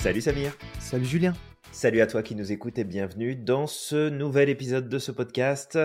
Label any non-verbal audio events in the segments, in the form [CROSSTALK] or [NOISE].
Salut Samir. Salut Julien. Salut à toi qui nous écoutes et bienvenue dans ce nouvel épisode de ce podcast.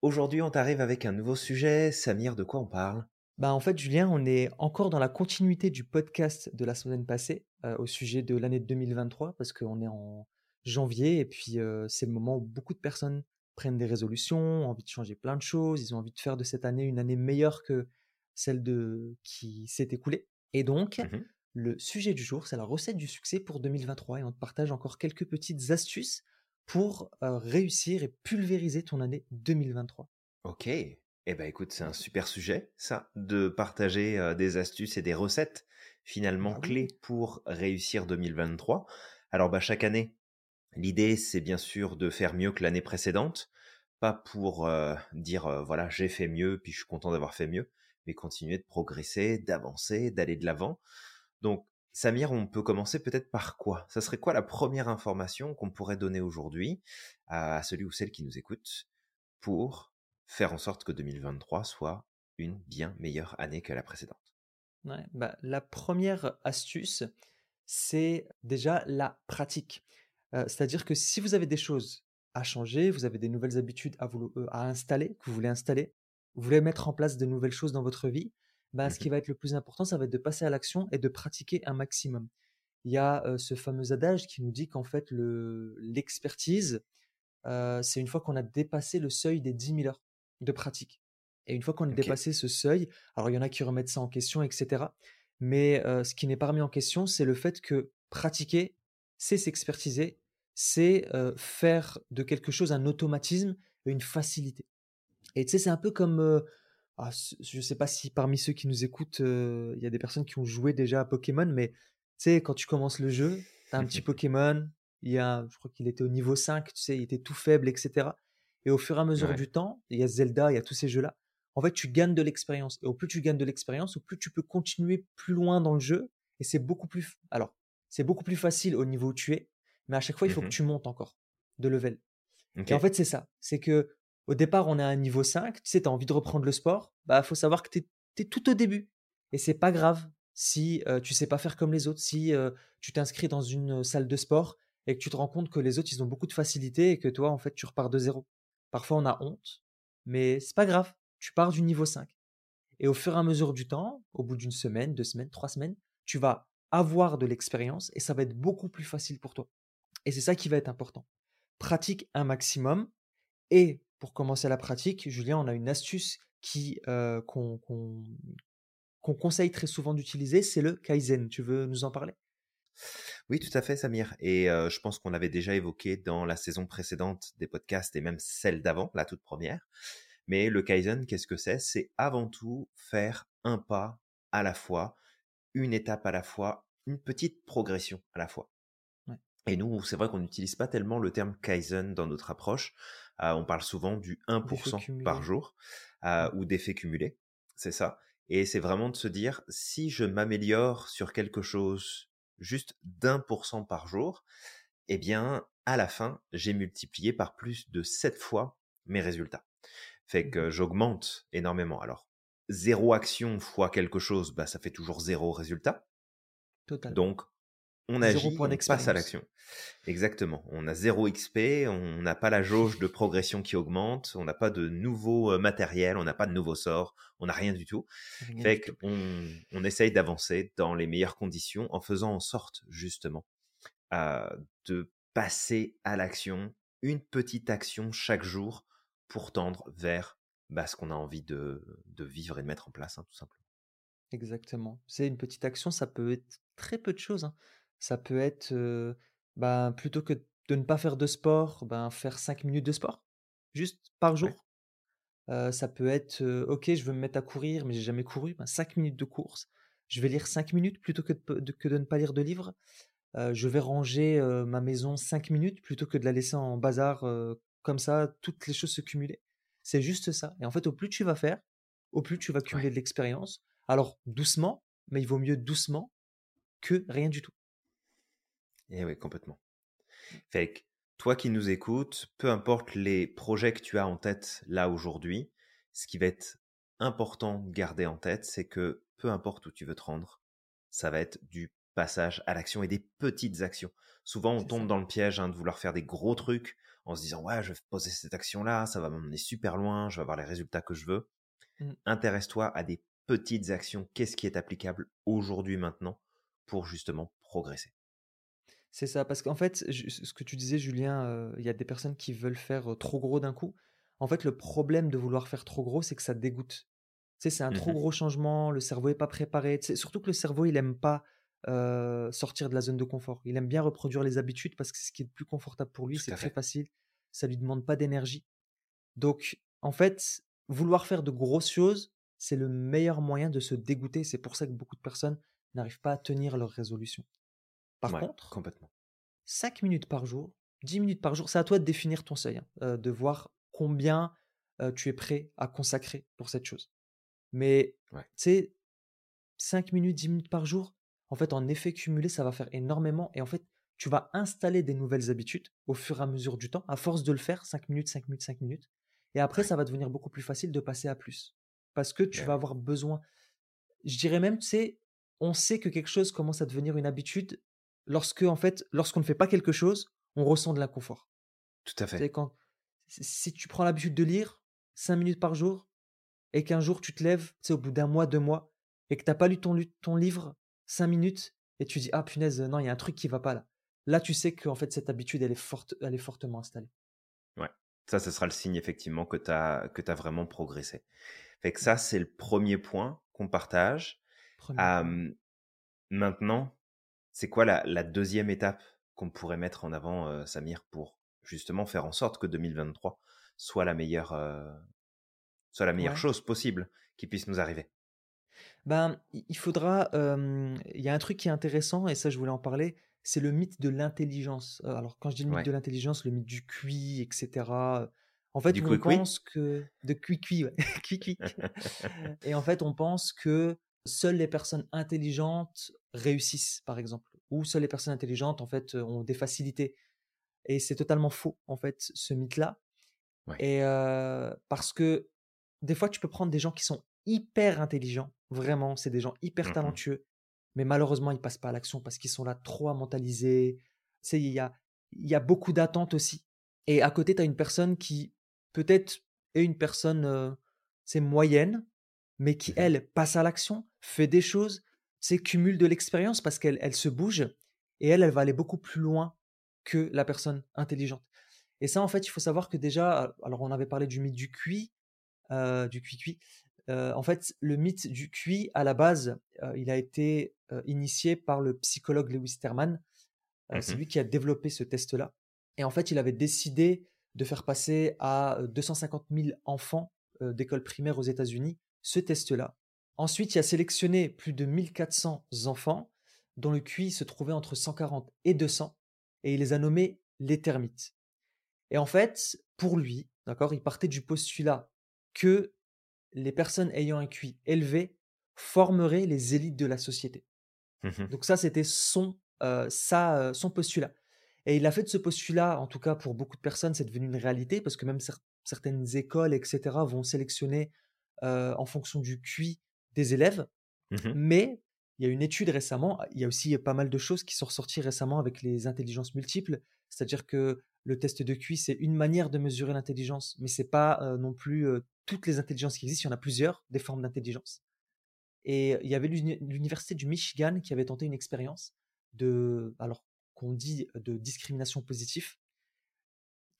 Aujourd'hui, on t'arrive avec un nouveau sujet. Samir, de quoi on parle? Bah en fait, Julien, on est encore dans la continuité du podcast de la semaine passée euh, au sujet de l'année 2023 parce qu'on est en janvier et puis euh, c'est le moment où beaucoup de personnes prennent des résolutions, ont envie de changer plein de choses, ils ont envie de faire de cette année une année meilleure que celle de qui s'est écoulée. Et donc, mmh le sujet du jour, c'est la recette du succès pour 2023 et on te partage encore quelques petites astuces pour euh, réussir et pulvériser ton année 2023. Ok. Eh ben écoute, c'est un super sujet, ça, de partager euh, des astuces et des recettes finalement bah clés pour réussir 2023. Alors bah chaque année, l'idée c'est bien sûr de faire mieux que l'année précédente, pas pour euh, dire voilà j'ai fait mieux puis je suis content d'avoir fait mieux, mais continuer de progresser, d'avancer, d'aller de l'avant. Donc, Samir, on peut commencer peut-être par quoi? Ça serait quoi la première information qu'on pourrait donner aujourd'hui à celui ou celle qui nous écoute pour faire en sorte que 2023 soit une bien meilleure année que la précédente? Bah, La première astuce, c'est déjà la pratique. Euh, c'est-à-dire que si vous avez des choses à changer, vous avez des nouvelles habitudes à, euh, à installer, que vous voulez installer, vous voulez mettre en place de nouvelles choses dans votre vie, bah, ce qui va être le plus important, ça va être de passer à l'action et de pratiquer un maximum. Il y a ce fameux adage qui nous dit qu'en fait, l'expertise, c'est une fois qu'on a dépassé le seuil des 10 000 heures de pratique. Et une fois qu'on a dépassé ce seuil, alors il y en a qui remettent ça en question, etc. Mais ce qui n'est pas remis en question, c'est le fait que pratiquer, c'est s'expertiser, c'est faire de quelque chose un automatisme et une facilité. Et tu sais, c'est un peu comme ah, je sais pas si parmi ceux qui nous écoutent, il y a des personnes qui ont joué déjà à Pokémon, mais tu sais, quand tu commences le jeu, tu as un petit [LAUGHS] Pokémon, il y a, je crois qu'il était au niveau 5, tu sais, il était tout faible, etc. Et au fur et à mesure du temps, il y a Zelda, il y a tous ces jeux-là. En fait, tu gagnes de l'expérience. Et au plus tu gagnes de l'expérience, au plus tu peux continuer plus loin dans le jeu. Et c'est beaucoup plus. Alors, c'est beaucoup plus facile au niveau où tu es, mais à chaque fois, il faut que mmh tu montes encore de level. Et en fait, c'est ça. C'est que au départ, on est à un niveau 5, tu sais, tu as envie de reprendre le sport, bah faut savoir que tu es, tout au début. Et c'est pas grave si tu tu sais pas faire comme les autres, si tu t'inscris dans une salle de sport et que tu te rends compte que les autres, ils ont beaucoup de facilité et que toi, en fait, tu repars de zéro. Parfois, on a honte, mais c'est pas grave, tu pars du niveau 5. Et au fur et à mesure du temps, au bout d'une semaine, deux semaines, trois semaines, tu vas avoir de l'expérience et ça va être beaucoup plus facile pour toi. Et c'est ça qui va être important. Pratique un maximum et pour commencer la pratique, Julien, on a une astuce qui qu'on conseille très souvent d'utiliser, c'est le Kaizen. Tu veux nous en parler? Oui, tout à fait, Samir. Et je pense qu'on l'avait déjà évoqué dans la saison précédente des podcasts et même celle d'avant, la toute première. Mais le Kaizen, qu'est-ce que c'est? C'est avant tout faire un pas à la fois, une étape à la fois, une petite progression à la fois. Et nous, c'est vrai qu'on n'utilise pas tellement le terme Kaizen dans notre approche. Euh, on parle souvent du 1% par jour euh, ou d'effet cumulé. C'est ça. Et c'est vraiment de se dire, si je m'améliore sur quelque chose juste d'un pour cent par jour, eh bien, à la fin, j'ai multiplié par plus de 7 fois mes résultats. Fait mmh que j'augmente énormément. Alors, zéro action fois quelque chose, bah, ça fait toujours zéro résultat. Total. Donc, on agit, on passe à l'action. Exactement. On a zéro XP, on n'a pas la jauge de progression qui augmente, on n'a pas de nouveau euh, matériel, on n'a pas de nouveau sort, on n'a rien du tout. fait qu'on on essaye d'avancer dans les meilleures conditions en faisant en sorte justement euh, de passer à l'action, une petite action chaque jour pour tendre vers bah, ce qu'on a envie de, vivre et de mettre en place, hein, tout simplement. Exactement. C'est une petite action, ça peut être très peu de choses. Hein. Ça peut être, ben, plutôt que de ne pas faire de sport, ben, faire 5 minutes de sport, juste par jour. ça peut être, OK, je veux me mettre à courir, mais j'ai jamais couru, ben, 5 minutes de course. Je vais lire 5 minutes plutôt que de, que de ne pas lire de livre. je vais ranger ma maison 5 minutes plutôt que de la laisser en bazar comme ça, toutes les choses se cumuler. C'est juste ça. Et en fait, au plus tu vas faire, au plus tu vas cumuler de l'expérience. Alors doucement, mais il vaut mieux doucement que rien du tout. Eh oui, complètement. Fait que toi qui nous écoutes, peu importe les projets que tu as en tête là aujourd'hui, ce qui va être important de garder en tête, c'est que peu importe où tu veux te rendre, ça va être du passage à l'action et des petites actions. Souvent, on tombe dans le piège hein, de vouloir faire des gros trucs en se disant ouais, je vais poser cette action-là, ça va m'emmener super loin, je vais avoir les résultats que je veux. Mmh. Intéresse-toi à des petites actions. Qu'est-ce qui est applicable aujourd'hui, maintenant, pour justement progresser? C'est ça, parce qu'en fait, ce que tu disais, Julien, il y a des personnes qui veulent faire trop gros d'un coup. En fait, le problème de vouloir faire trop gros, c'est que ça dégoûte. Tu sais, c'est un trop mmh gros changement, le cerveau n'est pas préparé. surtout que le cerveau, il aime pas sortir de la zone de confort. Il aime bien reproduire les habitudes parce que c'est ce qui est le plus confortable pour lui, c'est très facile, ça lui demande pas d'énergie. Donc, en fait, vouloir faire de grosses choses, c'est le meilleur moyen de se dégoûter. C'est pour ça que beaucoup de personnes n'arrivent pas à tenir leur résolution. Par contre, complètement. 5 minutes par jour, 10 minutes par jour, c'est à toi de définir ton seuil, hein, de voir combien tu es prêt à consacrer pour cette chose. Mais, tu sais, 5 minutes, 10 minutes par jour, en fait, en effet cumulé, ça va faire énormément. Et en fait, tu vas installer des nouvelles habitudes au fur et à mesure du temps, à force de le faire, 5 minutes, 5 minutes, 5 minutes. Et après, ça va devenir beaucoup plus facile de passer à plus. Parce que tu vas avoir besoin. Je dirais même, tu sais, on sait que quelque chose commence à devenir une habitude lorsque, en fait, lorsqu'on ne fait pas quelque chose, on ressent de l'inconfort. Tout à fait. Quand, si tu prends l'habitude de lire 5 minutes par jour et qu'un jour tu te lèves, sais, au bout d'un mois, deux mois, et que tu n'as pas lu ton, ton livre 5 minutes et tu dis, ah punaise, non, il y a un truc qui va pas là. Là, tu sais qu'en fait, cette habitude, elle est, forte, elle est fortement installée. Ouais. Ça, ce sera le signe effectivement que tu as, que as vraiment progressé. Fait que ça, c'est le premier point qu'on partage. maintenant, c'est quoi la, deuxième étape qu'on pourrait mettre en avant, Samir, pour justement faire en sorte que 2023 soit la meilleure, soit la meilleure chose possible qui puisse nous arriver? Ben, il faudra. Il y a un truc qui est intéressant, et ça, je voulais en parler c'est le mythe de l'intelligence. alors, quand je dis le mythe de l'intelligence, le mythe du QI, etc. En fait, on pense que de QI, ouais. [LAUGHS] [LAUGHS] Et en fait, on pense que seules les personnes intelligentes réussissent, par exemple, ou seules les personnes intelligentes, en fait, ont des facilités. Et c'est totalement faux, en fait, ce mythe-là. Et parce que des fois, tu peux prendre des gens qui sont hyper intelligents, vraiment, c'est des gens hyper mmh talentueux, mais malheureusement, ils passent pas à l'action parce qu'ils sont là trop à mentaliser. il y a, y a beaucoup d'attentes aussi. Et à côté, tu as une personne qui, peut-être, est une personne, c'est moyenne, mais qui, mmh elle, passe à l'action, fait des choses, c'est cumule de l'expérience parce qu'elle elle se bouge et elle, elle va aller beaucoup plus loin que la personne intelligente. Et ça, en fait, il faut savoir que déjà, alors on avait parlé du mythe du QI, du QI, en fait, le mythe du QI, à la base, il a été initié par le psychologue Lewis Terman. Mmh c'est lui qui a développé ce test-là. Et en fait, il avait décidé de faire passer à 250 000 enfants d'école primaire aux États-Unis ce test-là. Ensuite, il a sélectionné plus de 1400 enfants dont le QI se trouvait entre 140 et 200 et il les a nommés les termites. Et en fait, pour lui, d'accord, il partait du postulat que les personnes ayant un QI élevé formeraient les élites de la société. Mmh Donc ça, c'était son, euh, euh, son postulat. Et il a fait de ce postulat, en tout cas pour beaucoup de personnes, c'est devenu une réalité parce que même certaines écoles, etc., vont sélectionner euh, en fonction du QI des élèves. Mmh Mais il y a une étude récemment, il y a aussi pas mal de choses qui sont ressorties récemment avec les intelligences multiples, c'est-à-dire que le test de QI, c'est une manière de mesurer l'intelligence, mais c'est pas non plus toutes les intelligences qui existent, il y en a plusieurs, des formes d'intelligence. Et il y avait l'université du Michigan qui avait tenté une expérience de, alors qu'on dit de discrimination positive,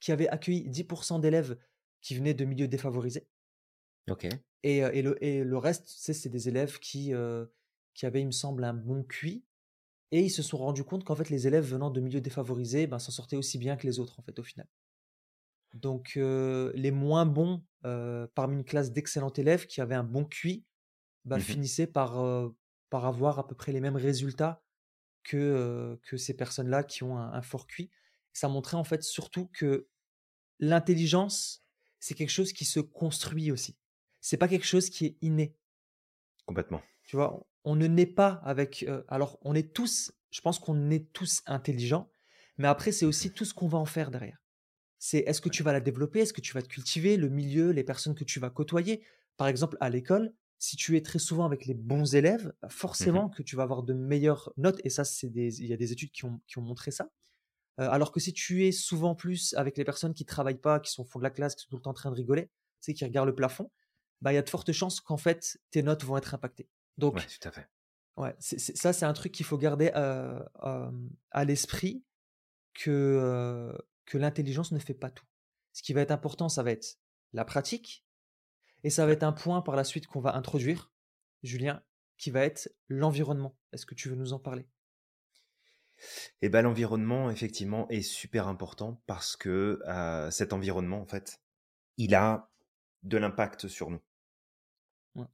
qui avait accueilli 10% d'élèves qui venaient de milieux défavorisés. Ok. Et, et, le, et le reste, c'est des élèves qui, qui avaient, il me semble, un bon QI, et ils se sont rendus compte qu'en fait, les élèves venant de milieux défavorisés ben, s'en sortaient aussi bien que les autres, en fait, au final. Donc, les moins bons parmi une classe d'excellents élèves qui avaient un bon QI ben, mmh finissaient par, par avoir à peu près les mêmes résultats que, que ces personnes-là qui ont un, fort QI. Ça montrait en fait surtout que l'intelligence, c'est quelque chose qui se construit aussi. C'est pas quelque chose qui est inné. Complètement. Tu vois, on ne naît pas avec. alors, on est tous, je pense qu'on est tous intelligents, mais après, c'est aussi tout ce qu'on va en faire derrière. C'est est-ce que tu vas la développer, est-ce que tu vas te cultiver, le milieu, les personnes que tu vas côtoyer? Par exemple, à l'école, si tu es très souvent avec les bons élèves, bah, Mmh forcément que tu vas avoir de meilleures notes. Et ça, c'est des, il y a des études qui ont, qui ont montré ça. Euh, alors que si tu es souvent plus avec les personnes qui travaillent pas, qui sont au fond de la classe, qui sont tout le temps en train de rigoler, tu sais, qui regardent le plafond, bah il y a de fortes chances qu'en fait tes notes vont être impactées. Donc Ouais, tout à fait. Ouais, ça, c'est un truc qu'il faut garder, à l'esprit que, que l'intelligence ne fait pas tout. Ce qui va être important, ça va être la pratique et ça va être un point par la suite qu'on va introduire, Julien, qui va être l'environnement. Est-ce que tu veux nous en parler? Et ben l'environnement, effectivement, est super important parce que cet environnement, en fait, il a de l'impact sur nous.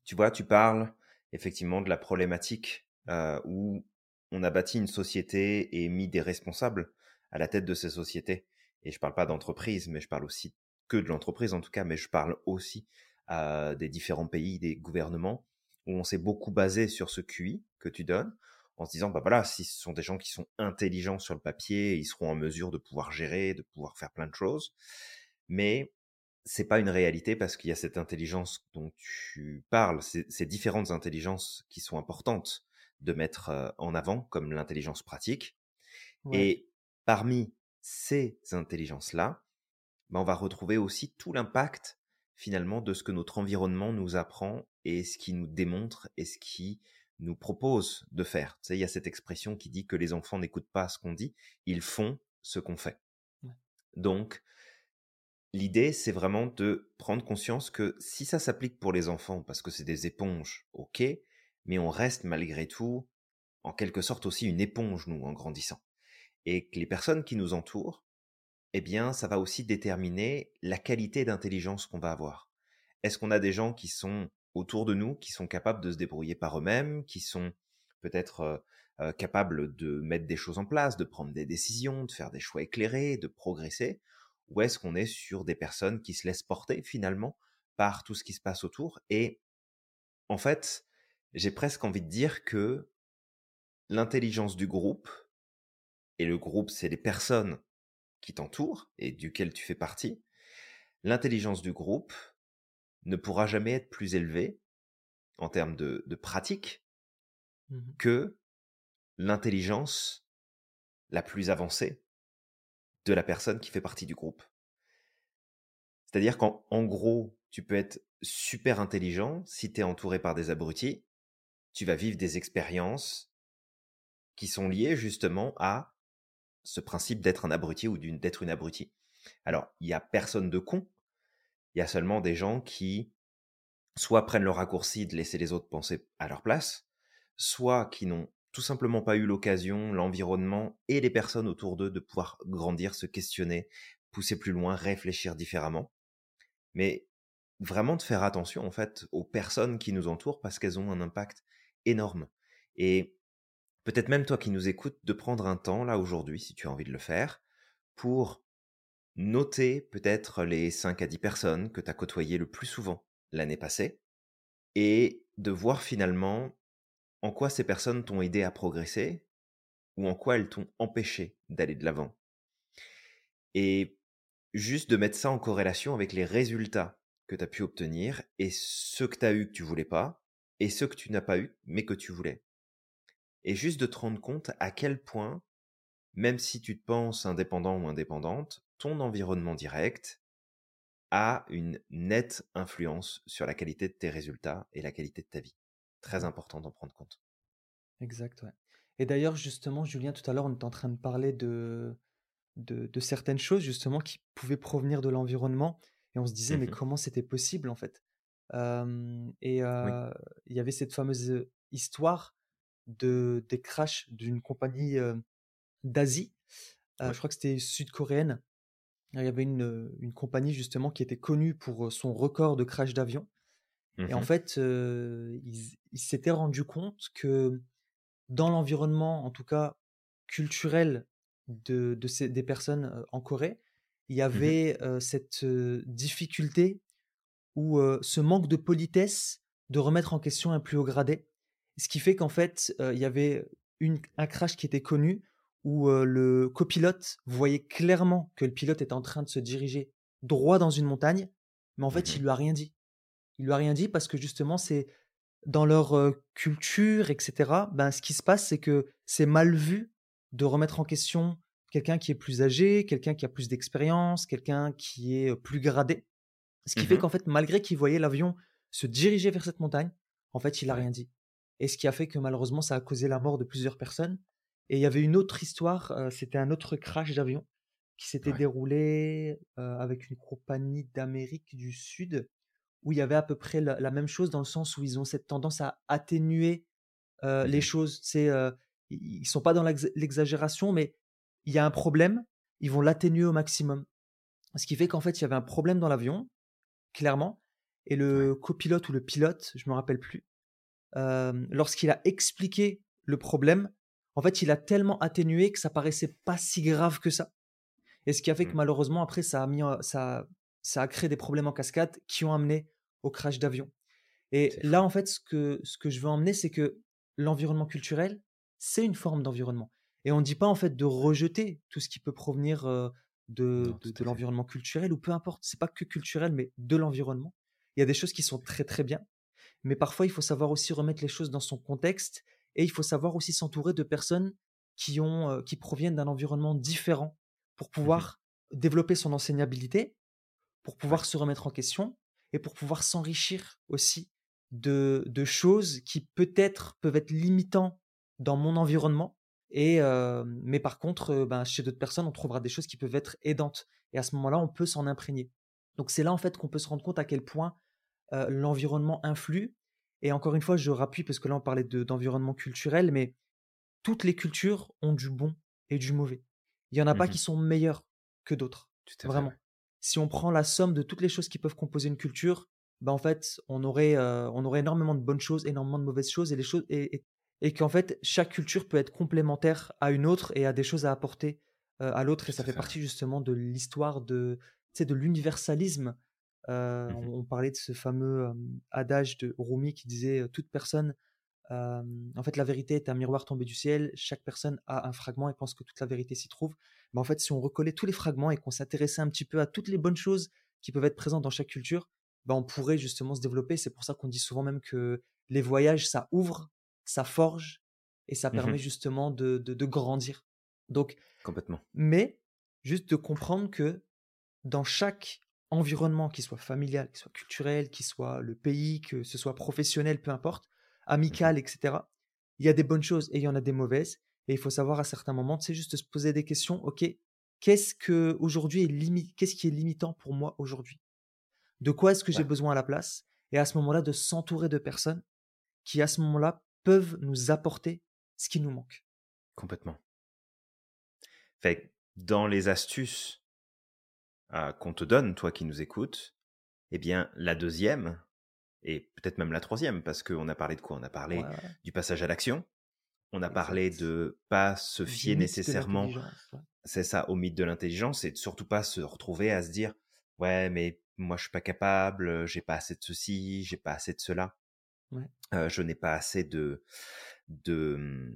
Tu vois, tu parles effectivement de la problématique euh, où on a bâti une société et mis des responsables à la tête de ces sociétés. Et je parle pas d'entreprise, mais je parle aussi que de l'entreprise en tout cas, mais je parle aussi euh, des différents pays, des gouvernements, où on s'est beaucoup basé sur ce QI que tu donnes, en se disant, bah voilà, si ce sont des gens qui sont intelligents sur le papier, ils seront en mesure de pouvoir gérer, de pouvoir faire plein de choses. Mais c'est pas une réalité parce qu'il y a cette intelligence dont tu parles, ces, ces différentes intelligences qui sont importantes de mettre euh, en avant, comme l'intelligence pratique. Ouais. Et parmi ces intelligences-là, ben, on va retrouver aussi tout l'impact finalement de ce que notre environnement nous apprend et ce qui nous démontre et ce qui nous propose de faire. Tu sais, il y a cette expression qui dit que les enfants n'écoutent pas ce qu'on dit, ils font ce qu'on fait. Ouais. Donc, l'idée, c'est vraiment de prendre conscience que si ça s'applique pour les enfants, parce que c'est des éponges, ok, mais on reste malgré tout, en quelque sorte aussi une éponge, nous, en grandissant. Et que les personnes qui nous entourent, eh bien, ça va aussi déterminer la qualité d'intelligence qu'on va avoir. Est-ce qu'on a des gens qui sont autour de nous, qui sont capables de se débrouiller par eux-mêmes, qui sont peut-être euh, euh, capables de mettre des choses en place, de prendre des décisions, de faire des choix éclairés, de progresser? Ou est-ce qu'on est sur des personnes qui se laissent porter finalement par tout ce qui se passe autour Et en fait, j'ai presque envie de dire que l'intelligence du groupe, et le groupe, c'est les personnes qui t'entourent et duquel tu fais partie, l'intelligence du groupe ne pourra jamais être plus élevée en termes de, de pratique Mmh que l'intelligence la plus avancée de la personne qui fait partie du groupe. C'est-à-dire qu'en en gros, tu peux être super intelligent si tu es entouré par des abrutis, tu vas vivre des expériences qui sont liées justement à ce principe d'être un abruti ou d'être une abrutie. Alors, il y a personne de con, il y a seulement des gens qui soit prennent le raccourci de laisser les autres penser à leur place, soit qui n'ont tout simplement pas eu l'occasion, l'environnement et les personnes autour d'eux de pouvoir grandir, se questionner, pousser plus loin, réfléchir différemment. Mais vraiment de faire attention en fait aux personnes qui nous entourent parce qu'elles ont un impact énorme. Et peut-être même toi qui nous écoutes, de prendre un temps là aujourd'hui, si tu as envie de le faire, pour noter peut-être les 5 à 10 personnes que tu as côtoyées le plus souvent l'année passée et de voir finalement en quoi ces personnes t'ont aidé à progresser ou en quoi elles t'ont empêché d'aller de l'avant. Et juste de mettre ça en corrélation avec les résultats que tu as pu obtenir et ceux que tu as eu que tu voulais pas et ceux que tu n'as pas eu mais que tu voulais. Et juste de te rendre compte à quel point, même si tu te penses indépendant ou indépendante, ton environnement direct a une nette influence sur la qualité de tes résultats et la qualité de ta vie. Très important d'en prendre compte. Exact, ouais. Et d'ailleurs, justement, Julien, tout à l'heure, on était en train de parler de, de, de certaines choses, justement, qui pouvaient provenir de l'environnement. Et on se disait, mais Mhm. comment c'était possible, en fait? Euh, et Oui. il y avait cette fameuse histoire de, des crashs d'une compagnie euh, d'Asie. Ouais. je crois que c'était sud-coréenne. Il y avait une, une compagnie, justement, qui était connue pour son record de crash d'avion. Et en Mhm. fait, euh, ils ils s'étaient rendus compte que dans l'environnement, en tout cas culturel de, de ces, des personnes en Corée, il y Mhm. avait euh, cette difficulté ou ce manque de politesse de remettre en question un plus haut gradé. Ce qui fait qu'en fait, il y avait une, un crash qui était connu où euh, le copilote voyait clairement que le pilote était en train de se diriger droit dans une montagne, mais en fait, il lui a rien dit. Il lui a rien dit parce que justement, c'est dans leur culture, etc., ben, ce qui se passe, c'est que c'est mal vu de remettre en question quelqu'un qui est plus âgé, quelqu'un qui a plus d'expérience, quelqu'un qui est plus gradé. Ce qui fait mmh qu'en fait, malgré qu'il voyait l'avion se diriger vers cette montagne, en fait, il n'a rien dit. Et ce qui a fait que malheureusement, ça a causé la mort de plusieurs personnes. Et il y avait une autre histoire, c'était un autre crash d'avion qui s'était déroulé avec une compagnie d'Amérique du Sud, où il y avait à peu près la, même chose dans le sens où ils ont cette tendance à atténuer les mmh choses. C'est, ils ne sont pas dans l'exagération, mais il y a un problème, ils vont l'atténuer au maximum. Ce qui fait qu'en fait, il y avait un problème dans l'avion, clairement, et le copilote ou le pilote, je me rappelle plus, lorsqu'il a expliqué le problème, en fait, il a tellement atténué que ça paraissait pas si grave que ça. Et ce qui a fait que mmh. malheureusement, après, ça a, mis, ça, ça a créé des problèmes en cascade qui ont amené au crash d'avion. Et là, en fait, ce que, ce que je veux emmener, c'est que l'environnement culturel, c'est une forme d'environnement. Et on ne dit pas, en fait, de rejeter tout ce qui peut provenir de, de, l'environnement culturel ou peu importe. C'est pas que culturel, mais de l'environnement. Il y a des choses qui sont très, très bien. Mais parfois, il faut savoir aussi remettre les choses dans son contexte et il faut savoir aussi s'entourer de personnes qui, ont, qui proviennent d'un environnement différent pour mmh pouvoir développer son enseignabilité, pour pouvoir se remettre en question et pour pouvoir s'enrichir aussi de, de, choses qui peut-être peuvent être limitants dans mon environnement. Et, mais par contre, ben, chez d'autres personnes, on trouvera des choses qui peuvent être aidantes. Et à ce moment-là, on peut s'en imprégner. Donc c'est là en fait qu'on peut se rendre compte à quel point l'environnement influe. Et encore une fois, je rappuie parce que là on parlait d'environnement culturel, mais toutes les cultures ont du bon et du mauvais. Il n'y en a pas mmh qui sont meilleurs que d'autres. Vraiment. Si on prend la somme de toutes les choses qui peuvent composer une culture, bah en fait, on aurait, on aurait énormément de bonnes choses, énormément de mauvaises choses, et les choses, et, et, qu'en fait, chaque culture peut être complémentaire à une autre et a des choses à apporter à l'autre. Et ça fait, partie justement de l'histoire de, de l'universalisme. Mmh on, parlait de ce fameux adage de Rumi qui disait toute personne en fait, la vérité est un miroir tombé du ciel. Chaque personne a un fragment et pense que toute la vérité s'y trouve. Mais en fait, si on recollait tous les fragments et qu'on s'intéressait un petit peu à toutes les bonnes choses qui peuvent être présentes dans chaque culture, ben, on pourrait justement se développer. C'est pour ça qu'on dit souvent même que les voyages, ça ouvre, ça forge et ça mmh permet justement de, de, grandir. Donc, complètement. Mais juste de comprendre que dans chaque environnement, qu'il soit familial, qu'il soit culturel, qu'il soit le pays, que ce soit professionnel, peu importe, amical, etc. Il y a des bonnes choses et il y en a des mauvaises. Et il faut savoir à certains moments, c'est juste se poser des questions. Ok, qu'est-ce que aujourd'hui est qu'est-ce qui est limitant pour moi aujourd'hui? De quoi est-ce que j'ai besoin à la place? Et à ce moment-là, de s'entourer de personnes qui, à ce moment-là, peuvent nous apporter ce qui nous manque. Complètement. Fait dans les astuces qu'on te donne, toi qui nous écoutes, eh bien, la deuxième, et peut-être même la troisième, parce qu'on a parlé de quoi? On a parlé du passage à l'action, on a parlé de pas se fier nécessairement, c'est ça, au mythe de l'intelligence, et de surtout pas se retrouver à se dire, ouais, mais moi je suis pas capable, j'ai pas assez de ceci, j'ai pas assez de cela, je n'ai pas assez de, de, mmh,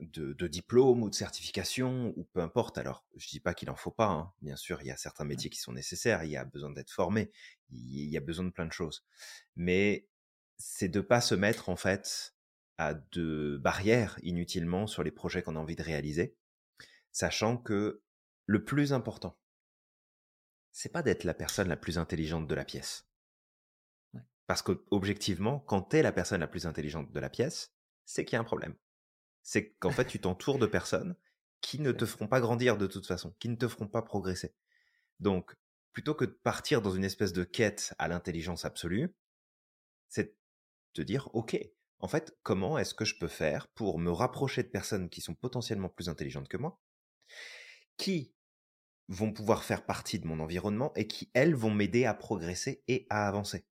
de, diplôme ou de certification ou peu importe. Alors, je dis pas qu'il en faut pas. Hein. Bien sûr, il y a certains métiers qui sont nécessaires. Il y a besoin d'être formé. Il y a besoin de plein de choses. Mais c'est de pas se mettre en fait à de barrières inutilement sur les projets qu'on a envie de réaliser, sachant que le plus important, c'est pas d'être la personne la plus intelligente de la pièce. Parce que objectivement, quand tu es la personne la plus intelligente de la pièce, c'est qu'il y a un problème c'est qu'en fait, tu t'entoures de personnes qui ne te feront pas grandir de toute façon, qui ne te feront pas progresser. Donc, plutôt que de partir dans une espèce de quête à l'intelligence absolue, c'est de dire, OK, en fait, comment est-ce que je peux faire pour me rapprocher de personnes qui sont potentiellement plus intelligentes que moi, qui vont pouvoir faire partie de mon environnement et qui, elles, vont m'aider à progresser et à avancer?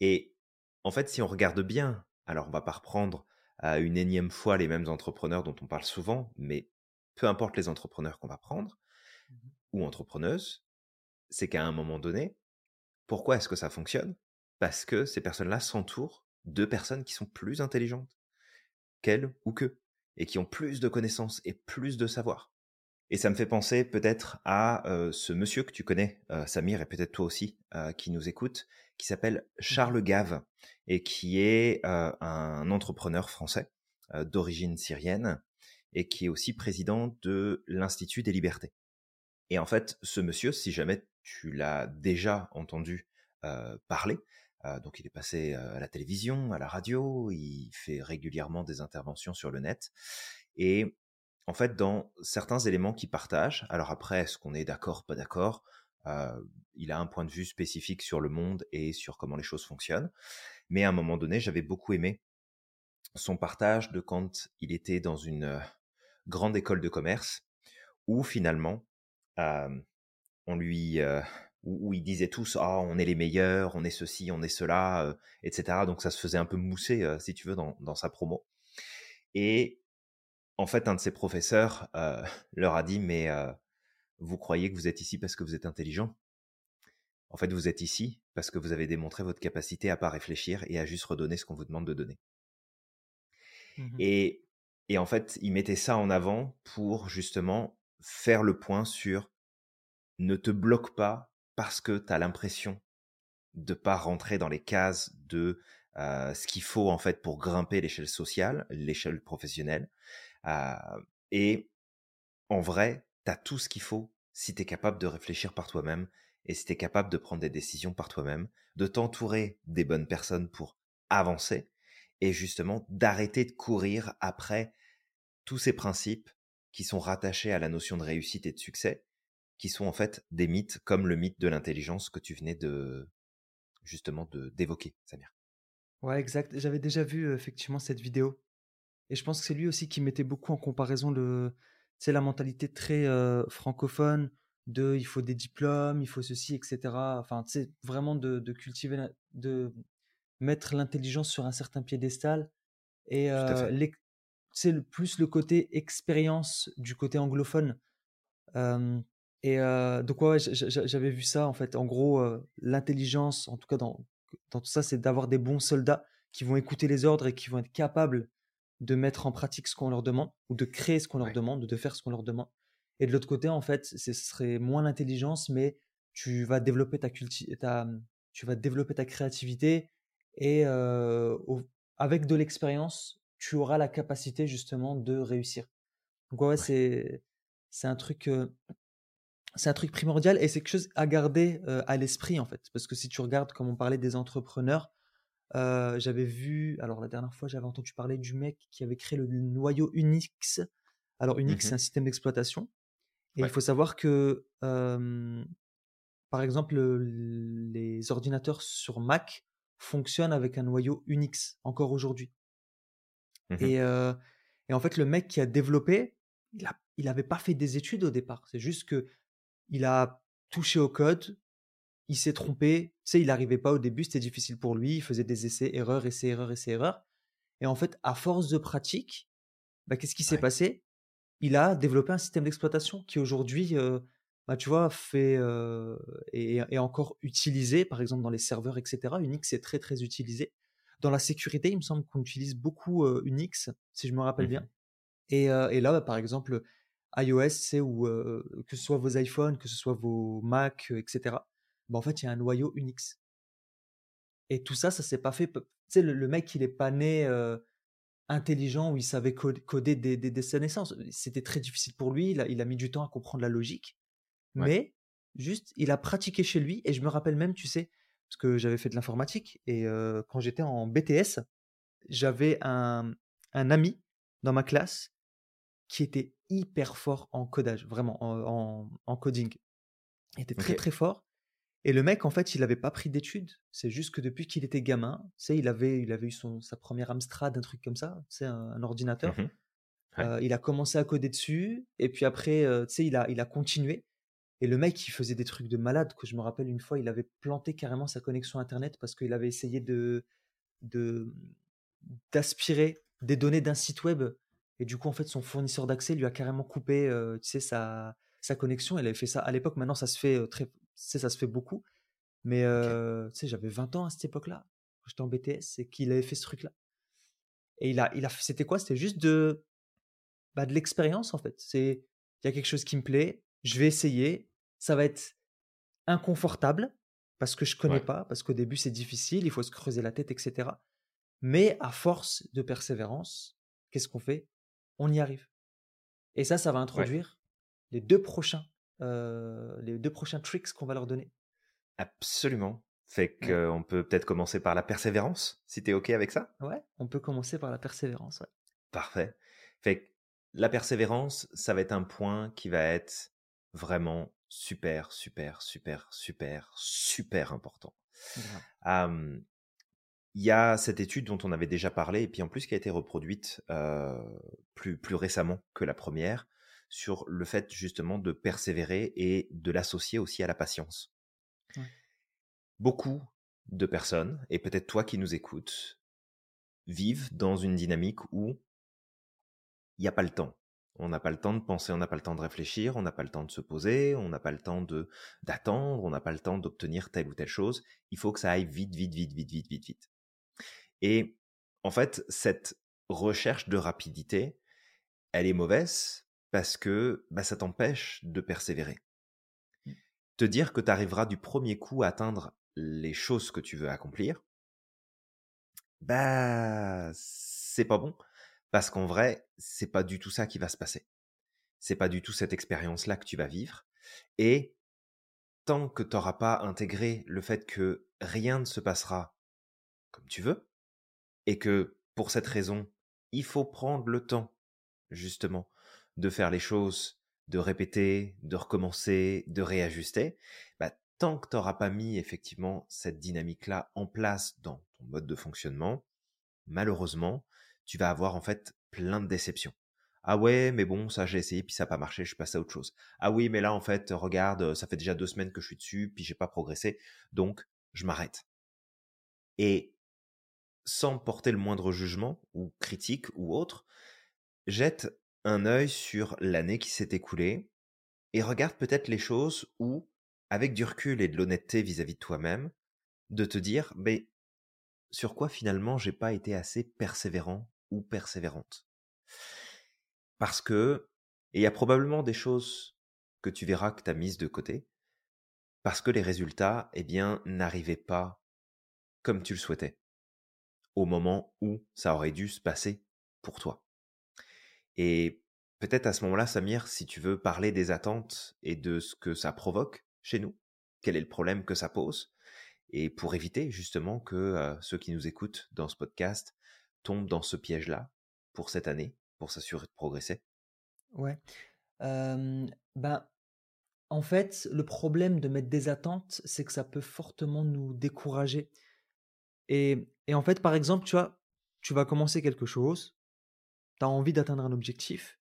Et en fait, si on regarde bien, alors on va pas reprendre à une énième fois les mêmes entrepreneurs dont on parle souvent, mais peu importe les entrepreneurs qu'on va prendre, mmh ou entrepreneuses, c'est qu'à un moment donné, pourquoi est-ce que ça fonctionne? Parce que ces personnes-là s'entourent de personnes qui sont plus intelligentes qu'elles ou qu'eux, et qui ont plus de connaissances et plus de savoir. Et ça me fait penser peut-être à ce monsieur que tu connais, Samir, et peut-être toi aussi, qui nous écoute, qui s'appelle mmh. Charles Gave et qui est un entrepreneur français d'origine syrienne et qui est aussi président de l'Institut des libertés. Et en fait, ce monsieur, si jamais tu l'as déjà entendu parler, donc il est passé à la télévision, à la radio, il fait régulièrement des interventions sur le net. Et en fait, dans certains éléments qu'il partage, alors après, est-ce qu'on est d'accord, pas d'accord Il a un point de vue spécifique sur le monde et sur comment les choses fonctionnent. Mais à un moment donné, j'avais beaucoup aimé son partage de quand il était dans une grande école de commerce, où finalement, on lui, où, il disait tous, ah, on est les meilleurs, on est ceci, on est cela, etc. Donc ça se faisait un peu mousser, si tu veux, dans, dans, sa promo. Et en fait, un de ses professeurs [LAUGHS] leur a dit, mais vous croyez que vous êtes ici parce que vous êtes intelligent? En fait, vous êtes ici parce que vous avez démontré votre capacité à pas réfléchir et à juste redonner ce qu'on vous demande de donner. Mmh et, et en fait, il mettait ça en avant pour justement faire le point sur ne te bloque pas parce que tu as l'impression de pas rentrer dans les cases de ce qu'il faut en fait pour grimper l'échelle sociale, l'échelle professionnelle. et en vrai, tu as tout ce qu'il faut si tu es capable de réfléchir par toi-même et si tu es capable de prendre des décisions par toi-même, de t'entourer des bonnes personnes pour avancer et justement d'arrêter de courir après tous ces principes qui sont rattachés à la notion de réussite et de succès, qui sont en fait des mythes comme le mythe de l'intelligence que tu venais de justement de d'évoquer, Samir. Ouais, exact. J'avais déjà vu effectivement cette vidéo. Et je pense que c'est lui aussi qui mettait beaucoup en comparaison le, c'est la mentalité très francophone de il faut des diplômes, il faut ceci, etc. Enfin, c'est vraiment de, de, cultiver, de mettre l'intelligence sur un certain piédestal et c'est plus le côté expérience du côté anglophone. Et donc ouais, j'avais vu ça en fait. En gros, l'intelligence, en tout cas dans, dans tout ça, c'est d'avoir des bons soldats qui vont écouter les ordres et qui vont être capables de mettre en pratique ce qu'on leur demande ou de créer ce qu'on leur demande, de faire ce qu'on leur demande. Et de l'autre côté, en fait, ce serait moins l'intelligence, mais tu vas développer ta, ta, tu vas développer ta créativité et avec de l'expérience, tu auras la capacité justement de réussir. Donc ouais, c'est c'est un truc c'est un truc primordial et c'est quelque chose à garder à l'esprit en fait. Parce que si tu regardes comme on parlait des entrepreneurs j'avais vu alors la dernière fois j'avais entendu parler du mec qui avait créé le noyau Unix. Alors Unix mmh c'est un système d'exploitation et il faut savoir que par exemple les ordinateurs sur Mac fonctionnent avec un noyau Unix encore aujourd'hui Mmh et, et, en fait, le mec qui a développé, il n'avait pas fait des études au départ. C'est juste que il a touché au code, il s'est trompé. Tu sais, il n'arrivait pas au début, c'était difficile pour lui. Il faisait des essais, erreurs, essais, erreurs, essais, erreurs. Et en fait, à force de pratique, bah, qu'est-ce qui s'est passé? Il a développé un système d'exploitation qui aujourd'hui, bah, tu vois, fait et est, encore utilisé, par exemple dans les serveurs, etc. Unix est très très utilisé. Dans la sécurité, il me semble qu'on utilise beaucoup Unix, si je me rappelle bien. Mmh et, et, là, bah, par exemple, iOS, c'est où que ce soit vos iPhones, que ce soit vos Mac, etc. Bah, en fait, il y a un noyau Unix. Et tout ça, ça s'est pas fait. Tu sais, le, mec, il est pas né intelligent où il savait coder des, des, des naissances. C'était très difficile pour lui. Il a, il a, mis du temps à comprendre la logique. Mais juste, il a pratiqué chez lui. Et je me rappelle même, tu sais, parce que j'avais fait de l'informatique et quand j'étais en BTS, j'avais un, un, ami dans ma classe qui était hyper fort en codage, vraiment en, en, coding. Il était très très fort. Et le mec, en fait, il n'avait pas pris d'études. C'est juste que depuis qu'il était gamin, tu il avait, il avait eu son, sa première Amstrad, un truc comme ça, c'est un, ordinateur. Mmh il a commencé à coder dessus. Et puis après, tu sais, il a, il a continué. Et le mec, il faisait des trucs de malade. Que je me rappelle une fois, il avait planté carrément sa connexion internet parce qu'il avait essayé de d'aspirer des données d'un site web. Et du coup, en fait, son fournisseur d'accès lui a carrément coupé, euh, tu sais, sa, sa connexion. Il avait fait ça à l'époque. Maintenant, ça se fait euh, très, ça se fait beaucoup. Mais euh, tu sais, j'avais 20 ans à cette époque-là. J'étais en BTS et qu'il avait fait ce truc-là. Et il a, il a, c'était quoi? C'était juste de, bah, de l'expérience en fait. C'est il y a quelque chose qui me plaît, je vais essayer. Ça va être inconfortable parce que je connais pas, parce qu'au début c'est difficile, il faut se creuser la tête, etc. Mais à force de persévérance, qu'est-ce qu'on fait? On y arrive. Et ça, ça va introduire les deux prochains, euh, les deux prochains tricks qu'on va leur donner. Absolument. Fait qu'on peut peut-être commencer par la persévérance, si tu es OK avec ça? Ouais, on peut commencer par la persévérance, ouais. Parfait. Fait que la persévérance, ça va être un point qui va être vraiment super, super, super, super, super important. Il y a cette étude dont on avait déjà parlé, et puis en plus qui a été reproduite plus, plus récemment que la première, sur le fait justement de persévérer et de l'associer aussi à la patience. Beaucoup de personnes, et peut-être toi qui nous écoutes, vivent dans une dynamique où il n'y a pas le temps. On n'a pas le temps de penser, on n'a pas le temps de réfléchir, on n'a pas le temps de se poser, on n'a pas le temps de d'attendre, on n'a pas le temps d'obtenir telle ou telle chose. Il faut que ça aille vite, vite, vite, vite, vite, vite, vite. Et en fait, cette recherche de rapidité, elle est mauvaise parce que bah, ça t'empêche de persévérer. Mmh. Te dire que tu arriveras du premier coup à atteindre les choses que tu veux accomplir, bah c'est pas bon parce qu'en vrai, c'est pas du tout ça qui va se passer. C'est pas du tout cette expérience-là que tu vas vivre. Et tant que tu n'auras pas intégré le fait que rien ne se passera comme tu veux, et que pour cette raison, il faut prendre le temps, justement, de faire les choses, de répéter, de recommencer, de réajuster, bah, tant que tu n'auras pas mis effectivement cette dynamique-là en place dans ton mode de fonctionnement, malheureusement, tu vas avoir en fait plein de déceptions. Ah ouais, mais bon, ça j'ai essayé, puis ça n'a pas marché, je passe à autre chose. Ah oui, mais là en fait, regarde, ça fait déjà deux semaines que je suis dessus, puis j'ai pas progressé, donc je m'arrête. Et sans porter le moindre jugement ou critique ou autre, jette un œil sur l'année qui s'est écoulée et regarde peut-être les choses où, avec du recul et de l'honnêteté vis-à-vis de toi-même, de te dire, mais sur quoi finalement j'ai pas été assez persévérant ou persévérante? Parce que, et il y a probablement des choses que tu verras que tu as mises de côté, parce que les résultats, eh bien, n'arrivaient pas comme tu le souhaitais, au moment où ça aurait dû se passer pour toi. Et peut-être à ce moment-là, Samir, si tu veux parler des attentes et de ce que ça provoque chez nous, quel est le problème que ça pose, et pour éviter justement que euh, ceux qui nous écoutent dans ce podcast tombe dans ce piège-là pour cette année, pour s'assurer de progresser Ouais. ben, en fait, le problème de mettre des attentes, c'est que ça peut fortement nous décourager. Et, et, en fait, par exemple, tu vois, tu vas commencer quelque chose, tu as envie d'atteindre un objectif,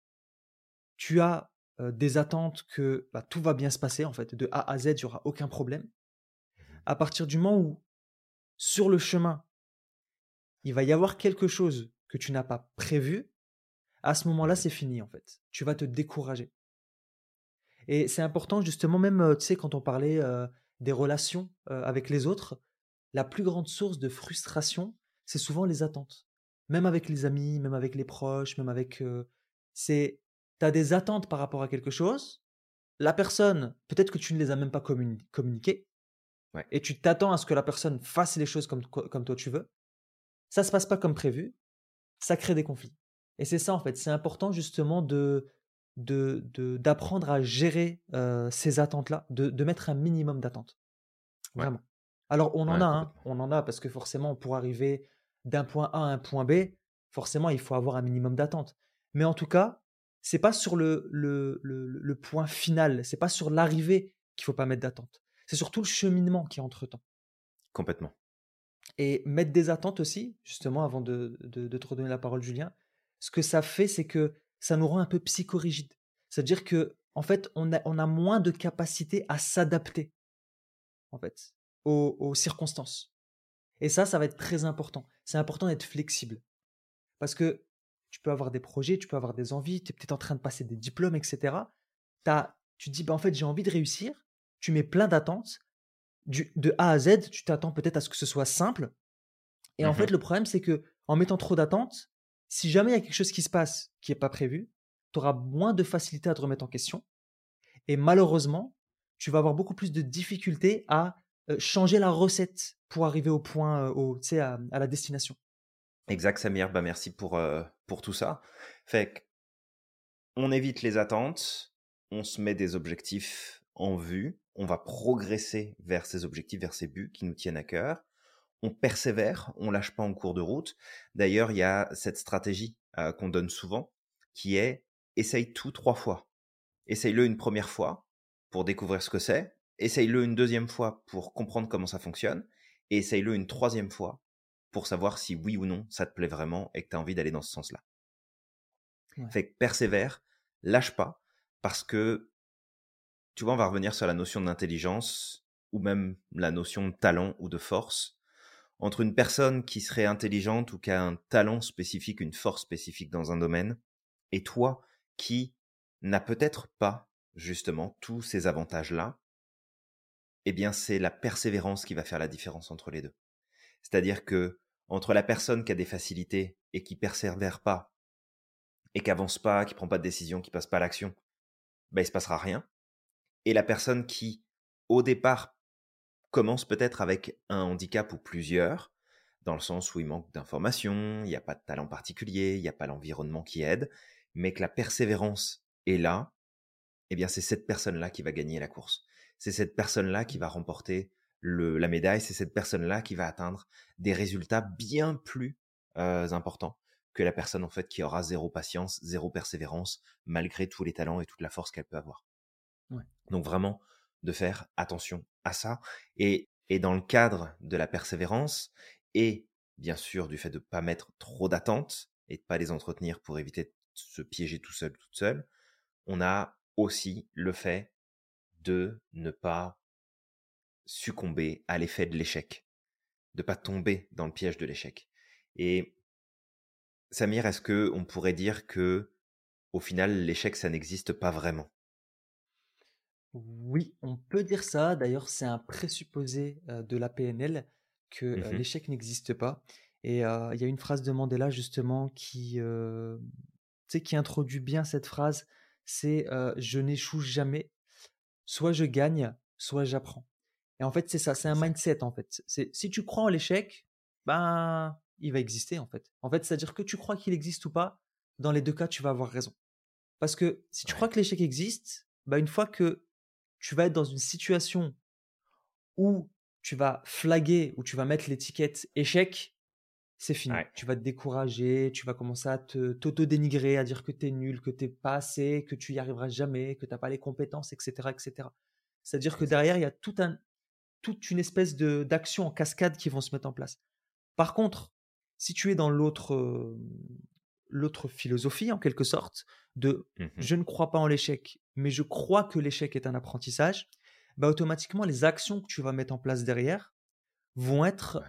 tu as des attentes que bah, tout va bien se passer, en fait, de A à Z, il n'y aura aucun problème. Mmh à partir du moment où, sur le chemin, il va y avoir quelque chose que tu n'as pas prévu, à ce moment-là, c'est fini en fait. Tu vas te décourager. Et c'est important justement, même, tu sais, quand on parlait euh, des relations euh, avec les autres, la plus grande source de frustration, c'est souvent les attentes. Même avec les amis, même avec les proches, même avec... c'est, tu as des attentes par rapport à quelque chose, la personne, peut-être que tu ne les as même pas communiquées, et tu t'attends à ce que la personne fasse les choses comme, comme toi tu veux, ça se passe pas comme prévu, ça crée des conflits. Et c'est ça en fait, c'est important justement de d'apprendre à gérer ces attentes-là, de, mettre un minimum d'attentes. Vraiment. Alors on en a, hein, on en a parce que forcément pour arriver d'un point A à un point B, forcément il faut avoir un minimum d'attentes. Mais en tout cas, c'est pas sur le, le, le, le point final, c'est pas sur l'arrivée qu'il faut pas mettre d'attente. C'est surtout le cheminement qui est entre temps. Complètement. Et mettre des attentes aussi, justement, avant de, de, te redonner la parole, Julien, ce que ça fait, c'est que ça nous rend un peu psychorigide. C'est-à-dire que, en fait, on a, on a moins de capacité à s'adapter, en fait, aux, aux, circonstances. Et ça, ça va être très important. C'est important d'être flexible. Parce que tu peux avoir des projets, tu peux avoir des envies, tu es peut-être en train de passer des diplômes, etc. As, tu te dis, bah, en fait, j'ai envie de réussir. Tu mets plein d'attentes de A à Z, tu t'attends peut-être à ce que ce soit simple. Et en fait, mmh le problème, c'est que en mettant trop d'attentes, si jamais il y a quelque chose qui se passe qui n'est pas prévu, tu auras moins de facilité à te remettre en question. Et malheureusement, tu vas avoir beaucoup plus de difficultés à changer la recette pour arriver au point, au, à, à la destination. Exact, Samir. Bah, merci pour, pour tout ça. Fait on évite les attentes, on se met des objectifs en vue, on va progresser vers ces objectifs, vers ces buts qui nous tiennent à cœur. On persévère, on lâche pas en cours de route. D'ailleurs, il y a cette stratégie qu'on donne souvent qui est essaye tout trois fois. Essaye-le une première fois pour découvrir ce que c'est, essaye-le une deuxième fois pour comprendre comment ça fonctionne, et essaye-le une troisième fois pour savoir si oui ou non ça te plaît vraiment et que tu as envie d'aller dans ce sens-là. Fait que persévère, lâche pas, parce que, tu vois, on va revenir sur la notion d'intelligence, ou même la notion de talent ou de force. Entre une personne qui serait intelligente ou qui a un talent spécifique, une force spécifique dans un domaine, et toi qui n'a peut-être pas justement tous ces avantages-là, eh bien c'est la persévérance qui va faire la différence entre les deux. C'est-à-dire que entre la personne qui a des facilités et qui persévère pas et qui avance pas, qui prend pas de décision, qui passe pas à l'action, ben il se passera rien. Et la personne qui au départ commence peut-être avec un handicap ou plusieurs, dans le sens où il manque d'informations, il n'y a pas de talent particulier, il n'y a pas l'environnement qui aide, mais que la persévérance est là, eh bien c'est cette personne-là qui va gagner la course. C'est cette personne-là qui va remporter le, la médaille, c'est cette personne-là qui va atteindre des résultats bien plus euh, importants que la personne en fait qui aura zéro patience, zéro persévérance, malgré tous les talents et toute la force qu'elle peut avoir. Donc vraiment de faire attention à ça et, et dans le cadre de la persévérance et bien sûr du fait de ne pas mettre trop d'attentes et de pas les entretenir pour éviter se piéger tout seul, toute seule, on a aussi le fait de ne pas succomber à l'effet de l'échec, de pas tomber dans le piège de l'échec. Et Samir, est-ce que on pourrait dire que au final l'échec ça n'existe pas vraiment? Oui, on peut dire ça. D'ailleurs, c'est un présupposé de la PNL que mmh l'échec n'existe pas. Et il y a une phrase de Mandela justement qui introduit bien cette phrase, c'est je n'échoue jamais. Soit je gagne, soit j'apprends. Et en fait, c'est ça, c'est un mindset en fait. C'est si tu crois en l'échec, ben il va exister en fait. En fait, c'est-à-dire que tu crois qu'il existe ou pas, dans les deux cas, tu vas avoir raison. Parce que si tu crois que l'échec existe, ben une fois que tu vas être dans une situation où tu vas flaguer, où tu vas mettre l'étiquette échec, c'est fini. Tu vas te décourager, tu vas commencer à te t'auto-dénigrer, à dire que tu es nul, que tu pas assez, que tu y arriveras jamais, que tu n'as pas les compétences, etc. etc. C'est-à-dire que derrière, il y a tout un, toute une espèce d'action en cascade qui vont se mettre en place. Par contre, si tu es dans l'autre l'autre philosophie, en quelque sorte, de mmh je ne crois pas en l'échec, mais je crois que l'échec est un apprentissage, bah automatiquement, les actions que tu vas mettre en place derrière vont être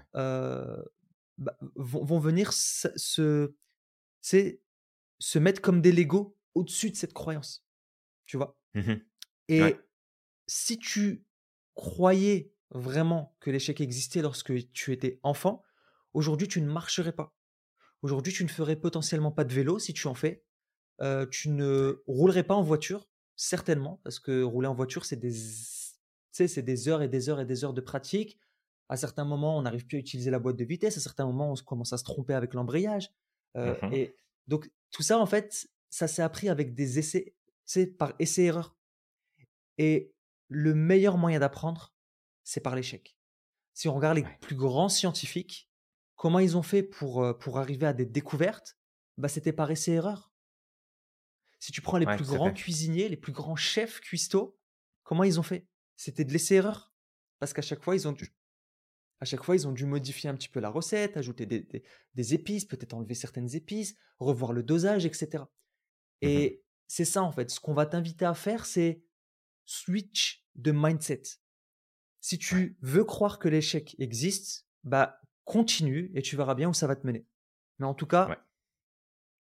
bah, vont, venir se, se mettre comme des Legos au-dessus de cette croyance. Tu vois? Mmh Et si tu croyais vraiment que l'échec existait lorsque tu étais enfant, aujourd'hui tu ne marcherais pas. Aujourd'hui tu ne ferais potentiellement pas de vélo si tu en fais. tu ne roulerais pas en voiture, certainement, parce que rouler en voiture, c'est des, c'est des heures et des heures et des heures de pratique. À certains moments, on n'arrive plus à utiliser la boîte de vitesse. À certains moments, on commence à se tromper avec l'embrayage. Euh, mmh et donc, tout ça, en fait, ça s'est appris avec des essais, c'est par essai-erreur. Et le meilleur moyen d'apprendre, c'est par l'échec. Si on regarde les plus grands scientifiques, comment ils ont fait pour, euh, pour arriver à des découvertes bah, C'était par essai-erreur. Si tu prends les plus grands cuisiniers, les plus grands chefs cuistots, comment ils ont fait? C'était de l'essai-erreur. Parce qu'à chaque fois, ils ont dû à chaque fois, ils ont dû modifier un petit peu la recette, ajouter des, épices, peut-être enlever certaines épices, revoir le dosage, etc. Mmh Et c'est ça, en fait. Ce qu'on va t'inviter à faire, c'est switch de mindset. Si tu veux croire que l'échec existe, bah continue et tu verras bien où ça va te mener. Mais en tout cas,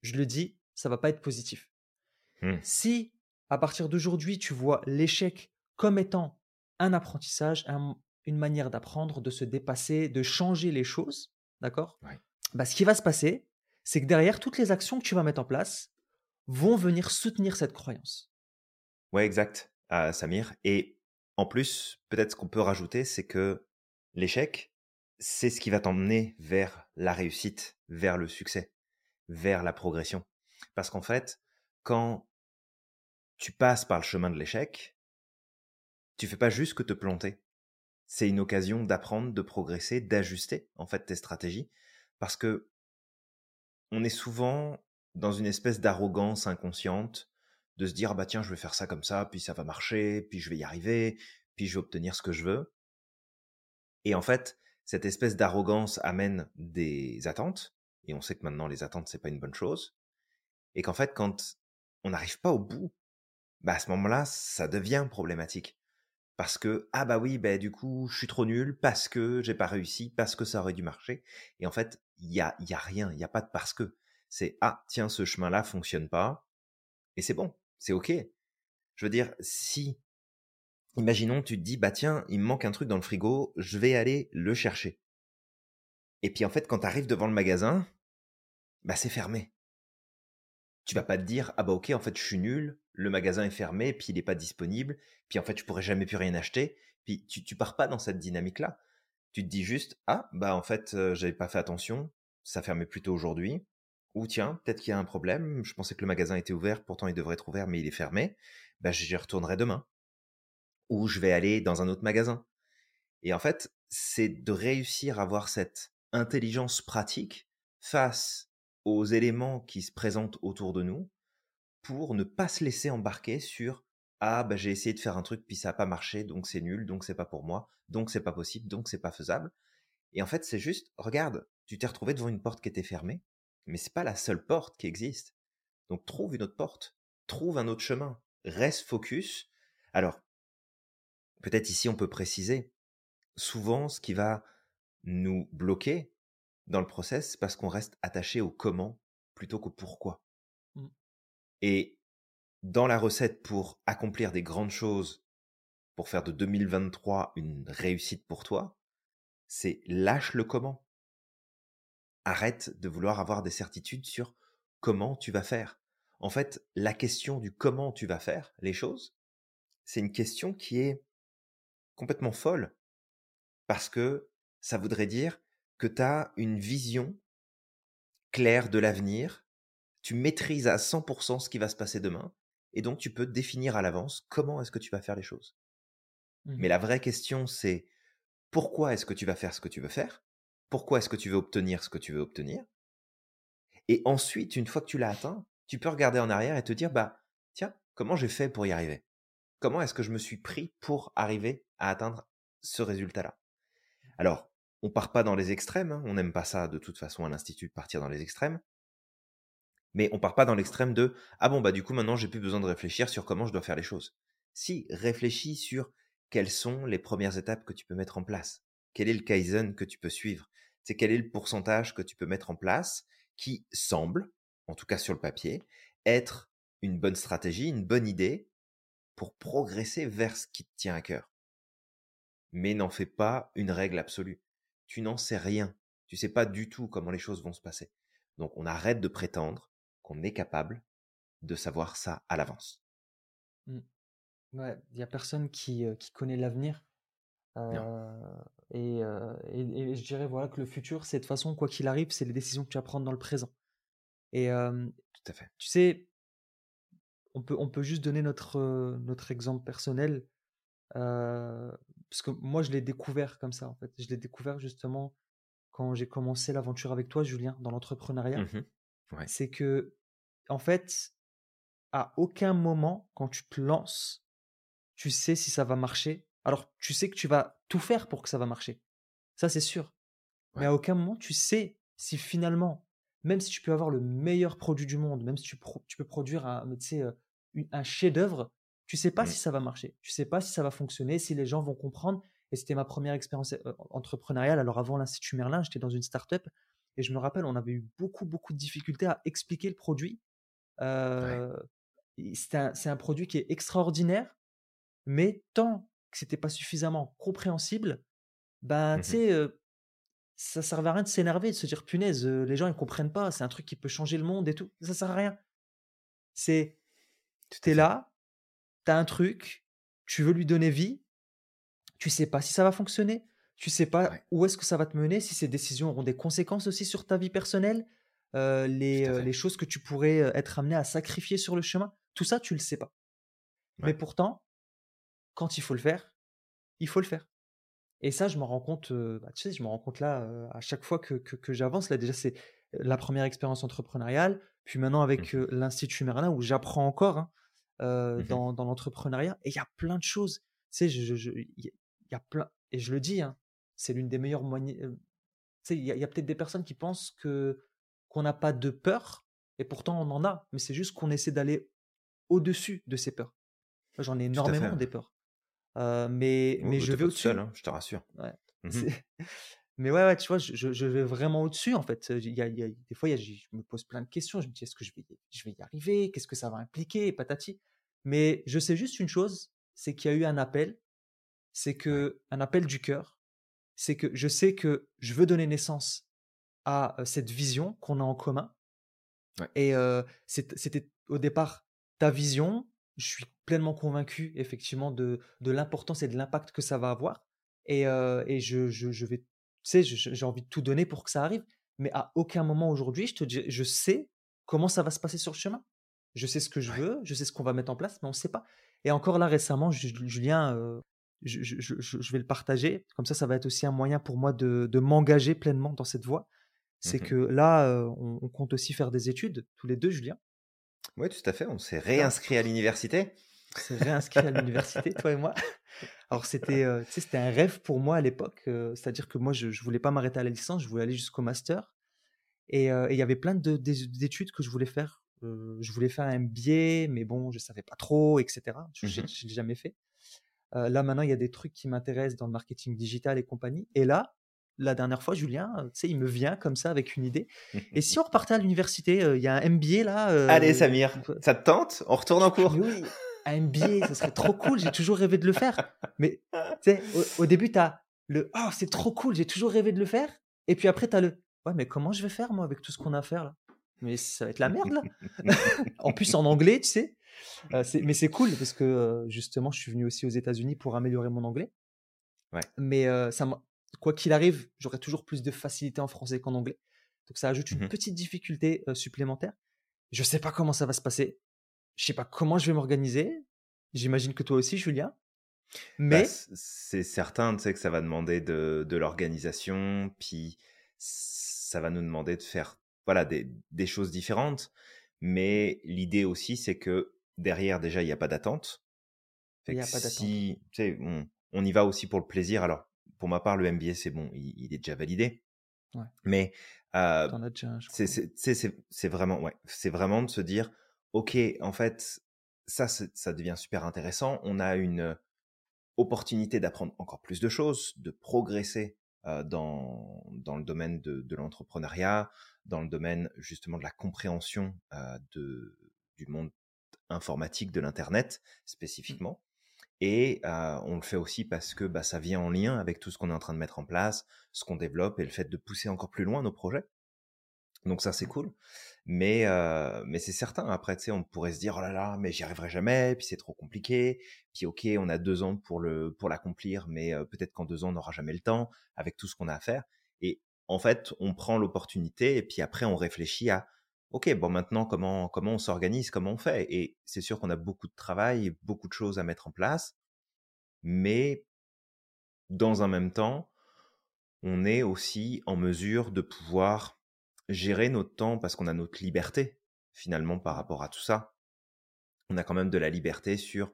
je le dis, ça va pas être positif. Mmh. Si à partir d'aujourd'hui, tu vois l'échec comme étant un apprentissage, un, une manière d'apprendre, de se dépasser, de changer les choses, d'accord? Bah, Ce qui va se passer, c'est que derrière, toutes les actions que tu vas mettre en place vont venir soutenir cette croyance. Ouais, exact, Samir. Et en plus, peut-être ce qu'on peut rajouter, c'est que l'échec, c'est ce qui va t'emmener vers la réussite, vers le succès, vers la progression. Parce qu'en fait, quand tu passes par le chemin de l'échec, tu fais pas juste que te planter. C'est une occasion d'apprendre, de progresser, d'ajuster en fait tes stratégies parce que on est souvent dans une espèce d'arrogance inconsciente de se dire ah bah tiens, je vais faire ça comme ça, puis ça va marcher, puis je vais y arriver, puis je vais obtenir ce que je veux. Et en fait, cette espèce d'arrogance amène des attentes et on sait que maintenant les attentes c'est pas une bonne chose et qu'en fait quand on n'arrive pas au bout, bah à ce moment-là, ça devient problématique parce que ah bah oui bah du coup je suis trop nul parce que j'ai pas réussi parce que ça aurait dû marcher et en fait il y a y a rien il y a pas de parce que. C'est ah tiens ce chemin là fonctionne pas et c'est bon c'est ok je veux dire si imaginons tu te dis bah tiens il me manque un truc dans le frigo je vais aller le chercher et puis en fait quand tu arrives devant le magasin bah c'est fermé. Tu vas pas te dire ah bah ok en fait je suis nul le magasin est fermé, puis il n'est pas disponible, puis en fait, tu pourrais jamais plus rien acheter. Puis tu, tu pars pas dans cette dynamique-là. Tu te dis juste, ah, bah en fait, euh, j'avais pas fait attention, ça fermait plutôt aujourd'hui. Ou tiens, peut-être qu'il y a un problème, je pensais que le magasin était ouvert, pourtant il devrait être ouvert, mais il est fermé. Bah j'y retournerai demain. Ou je vais aller dans un autre magasin. Et en fait, c'est de réussir à avoir cette intelligence pratique face aux éléments qui se présentent autour de nous pour ne pas se laisser embarquer sur ah bah j'ai essayé de faire un truc puis ça n'a pas marché donc c'est nul donc c'est pas pour moi donc c'est pas possible donc c'est pas faisable et en fait c'est juste regarde tu t'es retrouvé devant une porte qui était fermée mais c'est pas la seule porte qui existe. Donc trouve une autre porte trouve un autre chemin reste focus. Alors peut-être ici on peut préciser souvent ce qui va nous bloquer dans le process c'est parce qu'on reste attaché au comment plutôt qu'au pourquoi et dans la recette pour accomplir des grandes choses, pour faire de 2023 une réussite pour toi, c'est lâche le comment. Arrête de vouloir avoir des certitudes sur comment tu vas faire. En fait, la question du comment tu vas faire les choses, c'est une question qui est complètement folle. Parce que ça voudrait dire que tu as une vision claire de l'avenir tu maîtrises à 100% ce qui va se passer demain, et donc tu peux définir à l'avance comment est-ce que tu vas faire les choses. Mais mmh la vraie question, c'est pourquoi est-ce que tu vas faire ce que tu veux faire? Pourquoi est-ce que tu veux obtenir ce que tu veux obtenir? Et ensuite, une fois que tu l'as atteint, tu peux regarder en arrière et te dire, bah, tiens, comment j'ai fait pour y arriver? Comment est-ce que je me suis pris pour arriver à atteindre ce résultat-là? Alors, on part pas dans les extrêmes, hein, on n'aime pas ça de toute façon à l'Institut de partir dans les extrêmes, mais on part pas dans l'extrême de ah bon bah du coup maintenant j'ai plus besoin de réfléchir sur comment je dois faire les choses. Si réfléchis sur quelles sont les premières étapes que tu peux mettre en place. Quel est le kaizen que tu peux suivre? C'est quel est le pourcentage que tu peux mettre en place qui semble, en tout cas sur le papier, être une bonne stratégie, une bonne idée pour progresser vers ce qui te tient à cœur. Mais n'en fais pas une règle absolue. Tu n'en sais rien. Tu sais pas du tout comment les choses vont se passer. Donc on arrête de prétendre qu'on est capable de savoir ça à l'avance. Mmh. Ouais, il y a personne qui, qui connaît l'avenir. et, et, je dirais voilà que le futur, c'est de toute façon, quoi qu'il arrive, c'est les décisions que tu vas prendre dans le présent. Et Tout à fait. tu sais, on peut, on peut juste donner notre, notre exemple personnel. parce que moi, je l'ai découvert comme ça, en fait. Je l'ai découvert justement quand j'ai commencé l'aventure avec toi, Julien, dans l'entrepreneuriat. Mmh c'est que, en fait, à aucun moment, quand tu te lances, tu sais si ça va marcher. Alors, tu sais que tu vas tout faire pour que ça va marcher. Ça, c'est sûr. Mais à aucun moment, tu sais si finalement, même si tu peux avoir le meilleur produit du monde, même si tu, tu peux produire un, un chef-d'œuvre, tu sais pas mmh. si ça va marcher. Tu sais pas si ça va fonctionner, si les gens vont comprendre. Et c'était ma première expérience entrepreneuriale. Alors avant l'Institut Merlin, j'étais dans une startup et je me rappelle, on avait eu beaucoup, beaucoup de difficultés à expliquer le produit. Euh, c'est un, produit qui est extraordinaire, mais tant que c'était pas suffisamment compréhensible, ben, mmh tu sais, ça servait à rien de s'énerver, de se dire punaise, les gens ils comprennent pas, c'est un truc qui peut changer le monde et tout. Ça sert à rien. C'est, tu es là, tu as un truc, tu veux lui donner vie, tu sais pas si ça va fonctionner, tu sais pas où est-ce que ça va te mener, si ces décisions auront des conséquences aussi sur ta vie personnelle, euh, les, euh, les, choses que tu pourrais euh, être amené à sacrifier sur le chemin, tout ça, tu le sais pas. Mais pourtant, quand il faut le faire, il faut le faire. Et ça, je me rends compte, bah, tu sais, je me rends compte là, à chaque fois que, que, j'avance. Là, déjà, c'est la première expérience entrepreneuriale, puis maintenant avec mmh l'Institut Merlin, où j'apprends encore hein, mmh dans, dans l'entrepreneuriat. Et il y a plein de choses. Tu sais, il je, y a plein, et je le dis, hein, c'est l'une des meilleures moyens. sais, il y a, a peut-être des personnes qui pensent que qu'on n'a pas de peur, et pourtant on en a, mais c'est juste qu'on essaie d'aller au-dessus de ces peurs. J'en ai énormément des peurs. Euh, mais, mais je vais au-dessus. Hein, je te rassure. Ouais. [LAUGHS] Mmh mais ouais, ouais, tu vois, je, je vais vraiment au-dessus en fait. Il y a, des fois, il y a, je me pose plein de questions. Je me dis, est-ce que je vais, je vais y arriver Qu'est-ce que ça va impliquer Patati. Mais je sais juste une chose, c'est qu'il y a eu un appel. C'est que un appel du cœur. C'est que je sais que je veux donner naissance à cette vision qu'on a en commun. Ouais. Et c'était au départ ta vision, je suis pleinement convaincu effectivement de, de l'importance et de l'impact que ça va avoir. Et, euh, et je, je, je, vais, tu sais, j'ai envie de tout donner pour que ça arrive. Mais à aucun moment aujourd'hui, je te dis, je sais comment ça va se passer sur le chemin. Je sais ce que je veux, je sais ce qu'on va mettre en place, mais on ne sait pas. Et encore là récemment, Julien, euh, je, je, je, vais le partager. Comme ça, ça va être aussi un moyen pour moi de, de m'engager pleinement dans cette voie. C'est mmh que là, euh, on, on compte aussi faire des études, tous les deux, Julien. Oui, tout à fait. On s'est réinscrit à l'université. On s'est réinscrit à l'université, toi et moi. Alors, c'était euh, c'était un rêve pour moi à l'époque. Euh, c'est-à-dire que moi, je ne voulais pas m'arrêter à la licence, je voulais aller jusqu'au master. Et il y avait plein d'études que je voulais faire. je voulais faire un MBA, mais bon, je ne savais pas trop, etc. Je ne mmh l'ai jamais fait. Là, maintenant, il y a des trucs qui m'intéressent dans le marketing digital et compagnie. Et là, la dernière fois, Julien, tu sais, il me vient comme ça avec une idée. Et si on repartait à l'université, il y a un MBA là. Allez, Samir, ça te tente? On retourne en cours? Oui, un MBA, ce serait trop cool. J'ai toujours rêvé de le faire. Mais tu sais, au, début, tu as le Oh, c'est trop cool, j'ai toujours rêvé de le faire. Et puis après, tu as le Ouais, mais comment je vais faire, moi, avec tout ce qu'on a à faire là? Mais ça va être la merde là. [LAUGHS] en plus, en anglais, tu sais. Mais c'est cool parce que justement, je suis venu aussi aux États-Unis pour améliorer mon anglais. Ouais. Mais ça quoi qu'il arrive, j'aurai toujours plus de facilité en français qu'en anglais. Donc ça ajoute une mmh petite difficulté supplémentaire. Je sais pas comment ça va se passer. Je sais pas comment je vais m'organiser. J'imagine que toi aussi, Julien. Bah, Mais c'est certain, tu sais que ça va demander de, de l'organisation, puis ça va nous demander de faire voilà des, des choses différentes. Mais l'idée aussi, c'est que derrière déjà, il n'y a pas d'attente. Il n'y a pas d'attente. Si, on, on y va aussi pour le plaisir. Alors, pour ma part, le MBA, c'est bon, il, est déjà validé. Ouais. Mais euh, c'est vraiment, ouais, c'est vraiment de se dire, ok, en fait, ça, ça devient super intéressant. On a une opportunité d'apprendre encore plus de choses, de progresser euh, dans, dans le domaine de, de l'entrepreneuriat, dans le domaine justement de la compréhension euh, de, du monde informatique, de l'Internet mmh. spécifiquement. Et on le fait aussi parce que bah, ça vient en lien avec tout ce qu'on est en train de mettre en place, ce qu'on développe et le fait de pousser encore plus loin nos projets. Donc ça c'est cool, mais mais c'est certain. Après, tu sais, on pourrait se dire oh là là, mais j'y arriverai jamais, puis c'est trop compliqué. Puis ok, on a deux ans pour le pour l'accomplir, mais peut-être qu'en deux ans on n'aura jamais le temps avec tout ce qu'on a à faire. Et en fait, on prend l'opportunité et puis après on réfléchit à ok, bon maintenant comment comment on s'organise, comment on fait? Et c'est sûr qu'on a beaucoup de travail, beaucoup de choses à mettre en place, mais dans un même temps, on est aussi en mesure de pouvoir gérer notre temps parce qu'on a notre liberté finalement par rapport à tout ça. On a quand même de la liberté sur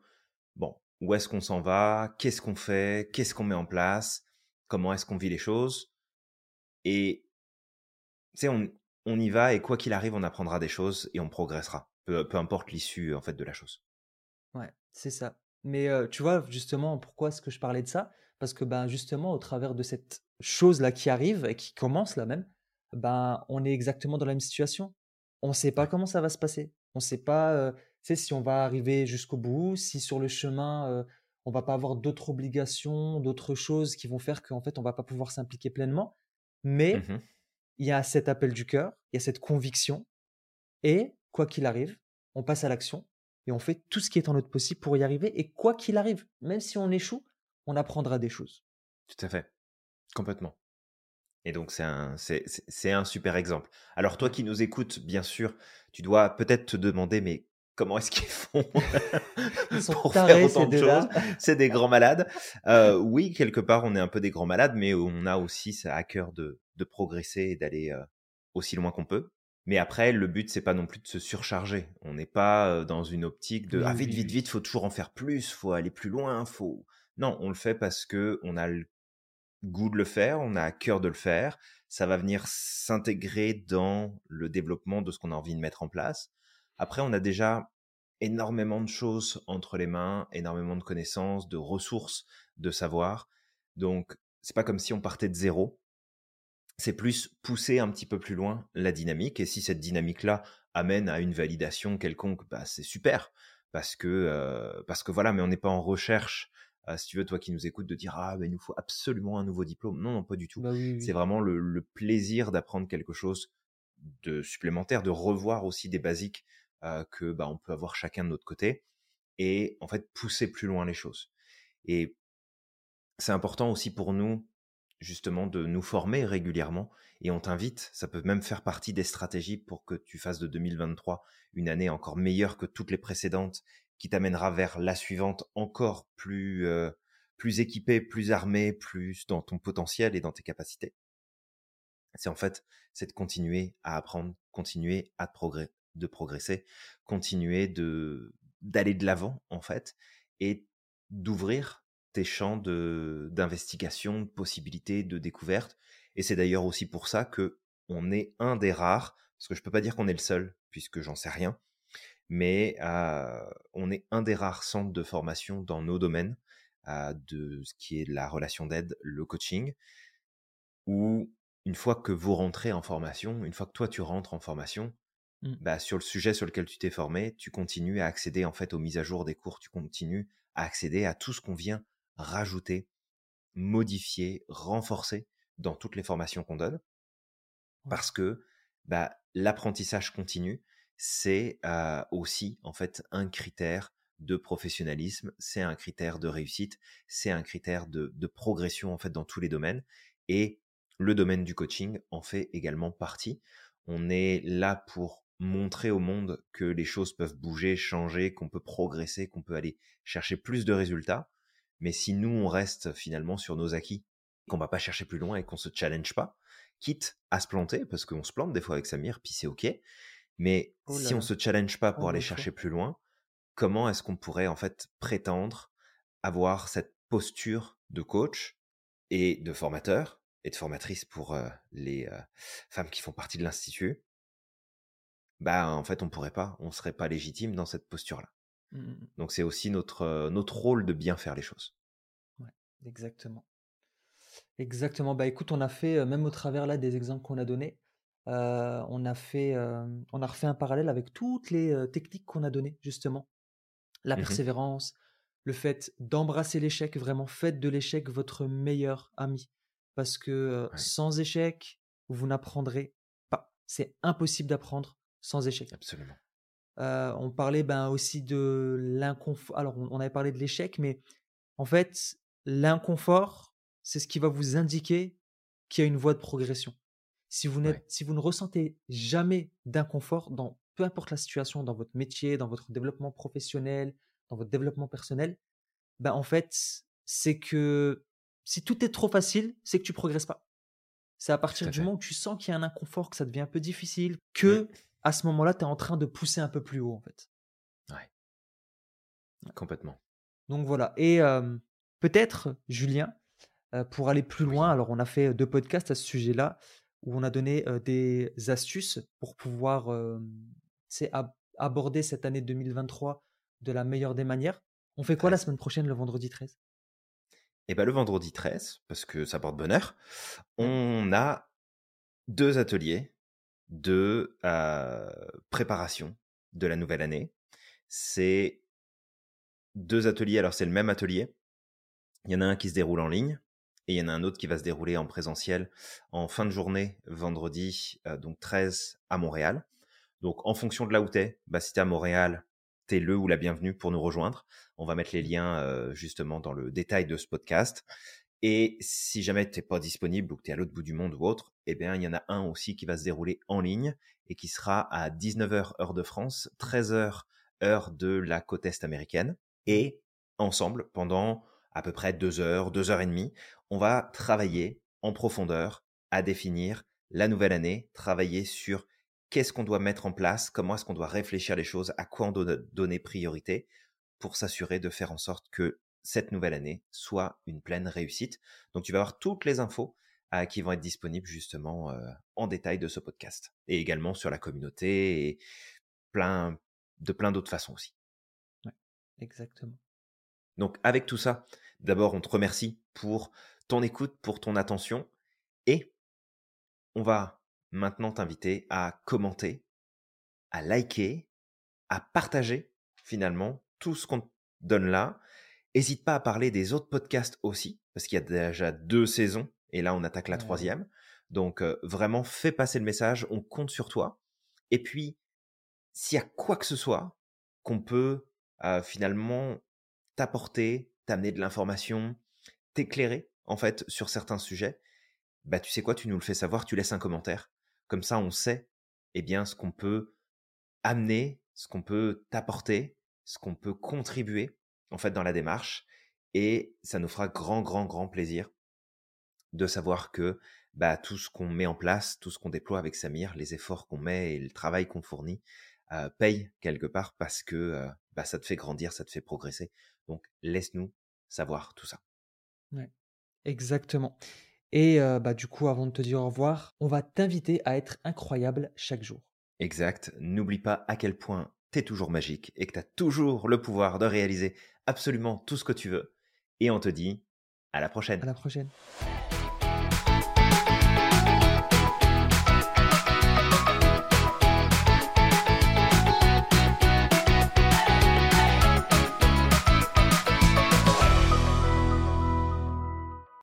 bon où est-ce qu'on s'en va, qu'est-ce qu'on fait, qu'est-ce qu'on met en place, comment est-ce qu'on vit les choses? Et tu sais, on, on y va et quoi qu'il arrive, on apprendra des choses et on progressera, peu, importe l'issue en fait de la chose. Ouais, c'est ça. Mais tu vois, justement, pourquoi est-ce que je parlais de ça? Parce que ben, justement, au travers de cette chose-là qui arrive et qui commence là même, ben, on est exactement dans la même situation. On ne sait pas comment ça va se passer. On ne sait pas si on va arriver jusqu'au bout, si sur le chemin, on va pas avoir d'autres obligations, d'autres choses qui vont faire qu'en fait, on va pas pouvoir s'impliquer pleinement. Mais mmh il y a cet appel du cœur, il y a cette conviction, et quoi qu'il arrive, on passe à l'action et on fait tout ce qui est en notre possible pour y arriver. Et quoi qu'il arrive, même si on échoue, on apprendra des choses. Tout à fait. Complètement. Et donc, c'est un, c'est, un super exemple. Alors, toi qui nous écoutes, bien sûr, tu dois peut-être te demander, mais comment est-ce qu'ils font [LAUGHS] [LAUGHS] pour faire autant de choses? [LAUGHS] C'est des grands malades. Euh, oui, quelque part, on est un peu des grands malades, mais on a aussi ça à cœur de, de progresser et d'aller aussi loin qu'on peut. Mais après, le but, c'est pas non plus de se surcharger. On n'est pas dans une optique de ah vite, vite, vite, faut toujours en faire plus, faut aller plus loin, faut. Non, on le fait parce que on a le goût de le faire, on a à cœur de le faire. Ça va venir s'intégrer dans le développement de ce qu'on a envie de mettre en place. Après, on a déjà énormément de choses entre les mains, énormément de connaissances, de ressources, de savoir. Donc, c'est pas comme si on partait de zéro. C'est plus pousser un petit peu plus loin la dynamique. Et si cette dynamique-là amène à une validation quelconque, bah, c'est super. Parce que, euh, parce que voilà, mais on n'est pas en recherche euh, si tu veux, toi qui nous écoutes, de dire ah, il nous faut absolument un nouveau diplôme. Non, non, pas du tout. Bah c'est vraiment le, plaisir d'apprendre quelque chose de supplémentaire, de revoir aussi des basiques euh, que bah, on peut avoir chacun de notre côté et en fait pousser plus loin les choses. Et c'est important aussi pour nous justement de nous former régulièrement et on t'invite, ça peut même faire partie des stratégies pour que tu fasses de 2023 une année encore meilleure que toutes les précédentes qui t'amènera vers la suivante encore plus, euh, plus équipé, plus armé, plus dans ton potentiel et dans tes capacités. C'est en fait, c'est de continuer à apprendre, continuer à de progresser, continuer de d'aller de l'avant en fait et d'ouvrir tes champs de d'investigation, de possibilités, de découverte. Et c'est d'ailleurs aussi pour ça que on est un des rares, parce que je peux pas dire qu'on est le seul, puisque j'en sais rien, mais on est un des rares centres de formation dans nos domaines, de ce qui est la relation d'aide, le coaching, où une fois que vous rentrez en formation, une fois que toi tu rentres en formation, mmh. bah, sur le sujet sur lequel tu t'es formé, tu continues à accéder en fait aux mises à jour des cours, tu continues à accéder à tout ce qu'on vient rajouter, modifier, renforcer dans toutes les formations qu'on donne, parce que bah, l'apprentissage continue, c'est aussi en fait un critère de professionnalisme, c'est un critère de réussite, c'est un critère de, progression en fait dans tous les domaines. Et le domaine du coaching en fait également partie. On est là pour montrer au monde que les choses peuvent bouger, changer, qu'on peut progresser, qu'on peut aller chercher plus de résultats. Mais si nous, on reste finalement sur nos acquis, qu'on va pas chercher plus loin et qu'on se challenge pas, quitte à se planter, parce qu'on se plante des fois avec Samir, puis c'est ok, mais oh si on se challenge pas pour oh aller chercher plus loin, comment est-ce qu'on pourrait en fait prétendre avoir cette posture de coach et de formateur et de formatrice pour les femmes qui font partie de l'institut? Bah en fait on pourrait pas, on serait pas légitime dans cette posture-là. Mmh, mmh, mmh. Donc c'est aussi notre notre rôle de bien faire les choses. Ouais, exactement. Exactement. Bah écoute, on a fait, même au travers là des exemples qu'on a donnés, on a fait, on a refait un parallèle avec toutes les techniques qu'on a données justement. La mmh persévérance, le fait d'embrasser l'échec, vraiment faites de l'échec votre meilleur ami. Parce que sans échec, vous n'apprendrez pas. C'est impossible d'apprendre sans échec. Absolument. On parlait ben, aussi de l'inconfort. Alors, on, avait parlé de l'échec, mais en fait, l'inconfort, c'est ce qui va vous indiquer qu'il y a une voie de progression. Si vous, si vous ne ressentez jamais d'inconfort dans peu importe la situation, dans votre métier, dans votre développement professionnel, dans votre développement personnel, ben en fait, c'est que si tout est trop facile, c'est que tu progresses pas. C'est à partir du moment où tu sens qu'il y a un inconfort, que ça devient un peu difficile, que à ce moment-là, tu es en train de pousser un peu plus haut, en fait. Ouais. Complètement. Donc voilà. Et peut-être, Julien, pour aller plus loin, alors on a fait deux podcasts à ce sujet-là où on a donné des astuces pour pouvoir aborder cette année 2023 de la meilleure des manières. On fait quoi la semaine prochaine, le vendredi 13 Eh bien, le vendredi 13, parce que ça porte bonheur, on a deux ateliers de préparation de la nouvelle année. C'est deux ateliers, alors c'est le même atelier. Il y en a un qui se déroule en ligne et il y en a un autre qui va se dérouler en présentiel en fin de journée, vendredi, euh, donc 13 à Montréal. Donc, en fonction de là où tu es, bah, si tu à Montréal, tu es le ou la bienvenue pour nous rejoindre. On va mettre les liens euh, justement dans le détail de ce podcast. Et si jamais tu n'es pas disponible ou que tu es à l'autre bout du monde ou autre, eh bien, il y en a un aussi qui va se dérouler en ligne et qui sera à 19h heure de France, 13h heure de la côte est américaine. Et ensemble, pendant à peu près deux heures, deux heures et demie, on va travailler en profondeur à définir la nouvelle année, travailler sur qu'est-ce qu'on doit mettre en place, comment est-ce qu'on doit réfléchir les choses, à quoi on doit donner priorité pour s'assurer de faire en sorte que cette nouvelle année soit une pleine réussite. Donc tu vas avoir toutes les infos qui vont être disponibles justement euh, en détail de ce podcast et également sur la communauté et plein de plein d'autres façons aussi. Ouais, exactement. Donc avec tout ça, d'abord on te remercie pour ton écoute, pour ton attention et on va maintenant t'inviter à commenter, à liker, à partager finalement tout ce qu'on te donne là. N'hésite pas à parler des autres podcasts aussi, parce qu'il y a déjà deux saisons, et là on attaque la troisième. Donc vraiment, fais passer le message, on compte sur toi. Et puis, s'il y a quoi que ce soit qu'on peut finalement t'apporter, t'amener de l'information, t'éclairer en fait sur certains sujets, bah tu sais quoi, tu nous le fais savoir, tu laisses un commentaire. Comme ça, on sait eh bien ce qu'on peut amener, ce qu'on peut t'apporter, ce qu'on peut contribuer en fait dans la démarche et ça nous fera grand grand grand plaisir de savoir que bah, tout ce qu'on met en place, tout ce qu'on déploie avec Samir, les efforts qu'on met et le travail qu'on fournit euh, paye quelque part parce que euh, bah, ça te fait grandir, ça te fait progresser. Donc laisse-nous savoir tout ça. Ouais, exactement. Et bah, du coup, avant de te dire au revoir, on va t'inviter à être incroyable chaque jour. Exact. N'oublie pas à quel point tu es toujours magique et que tu as toujours le pouvoir de réaliser absolument tout ce que tu veux. Et on te dit à la prochaine. À la prochaine.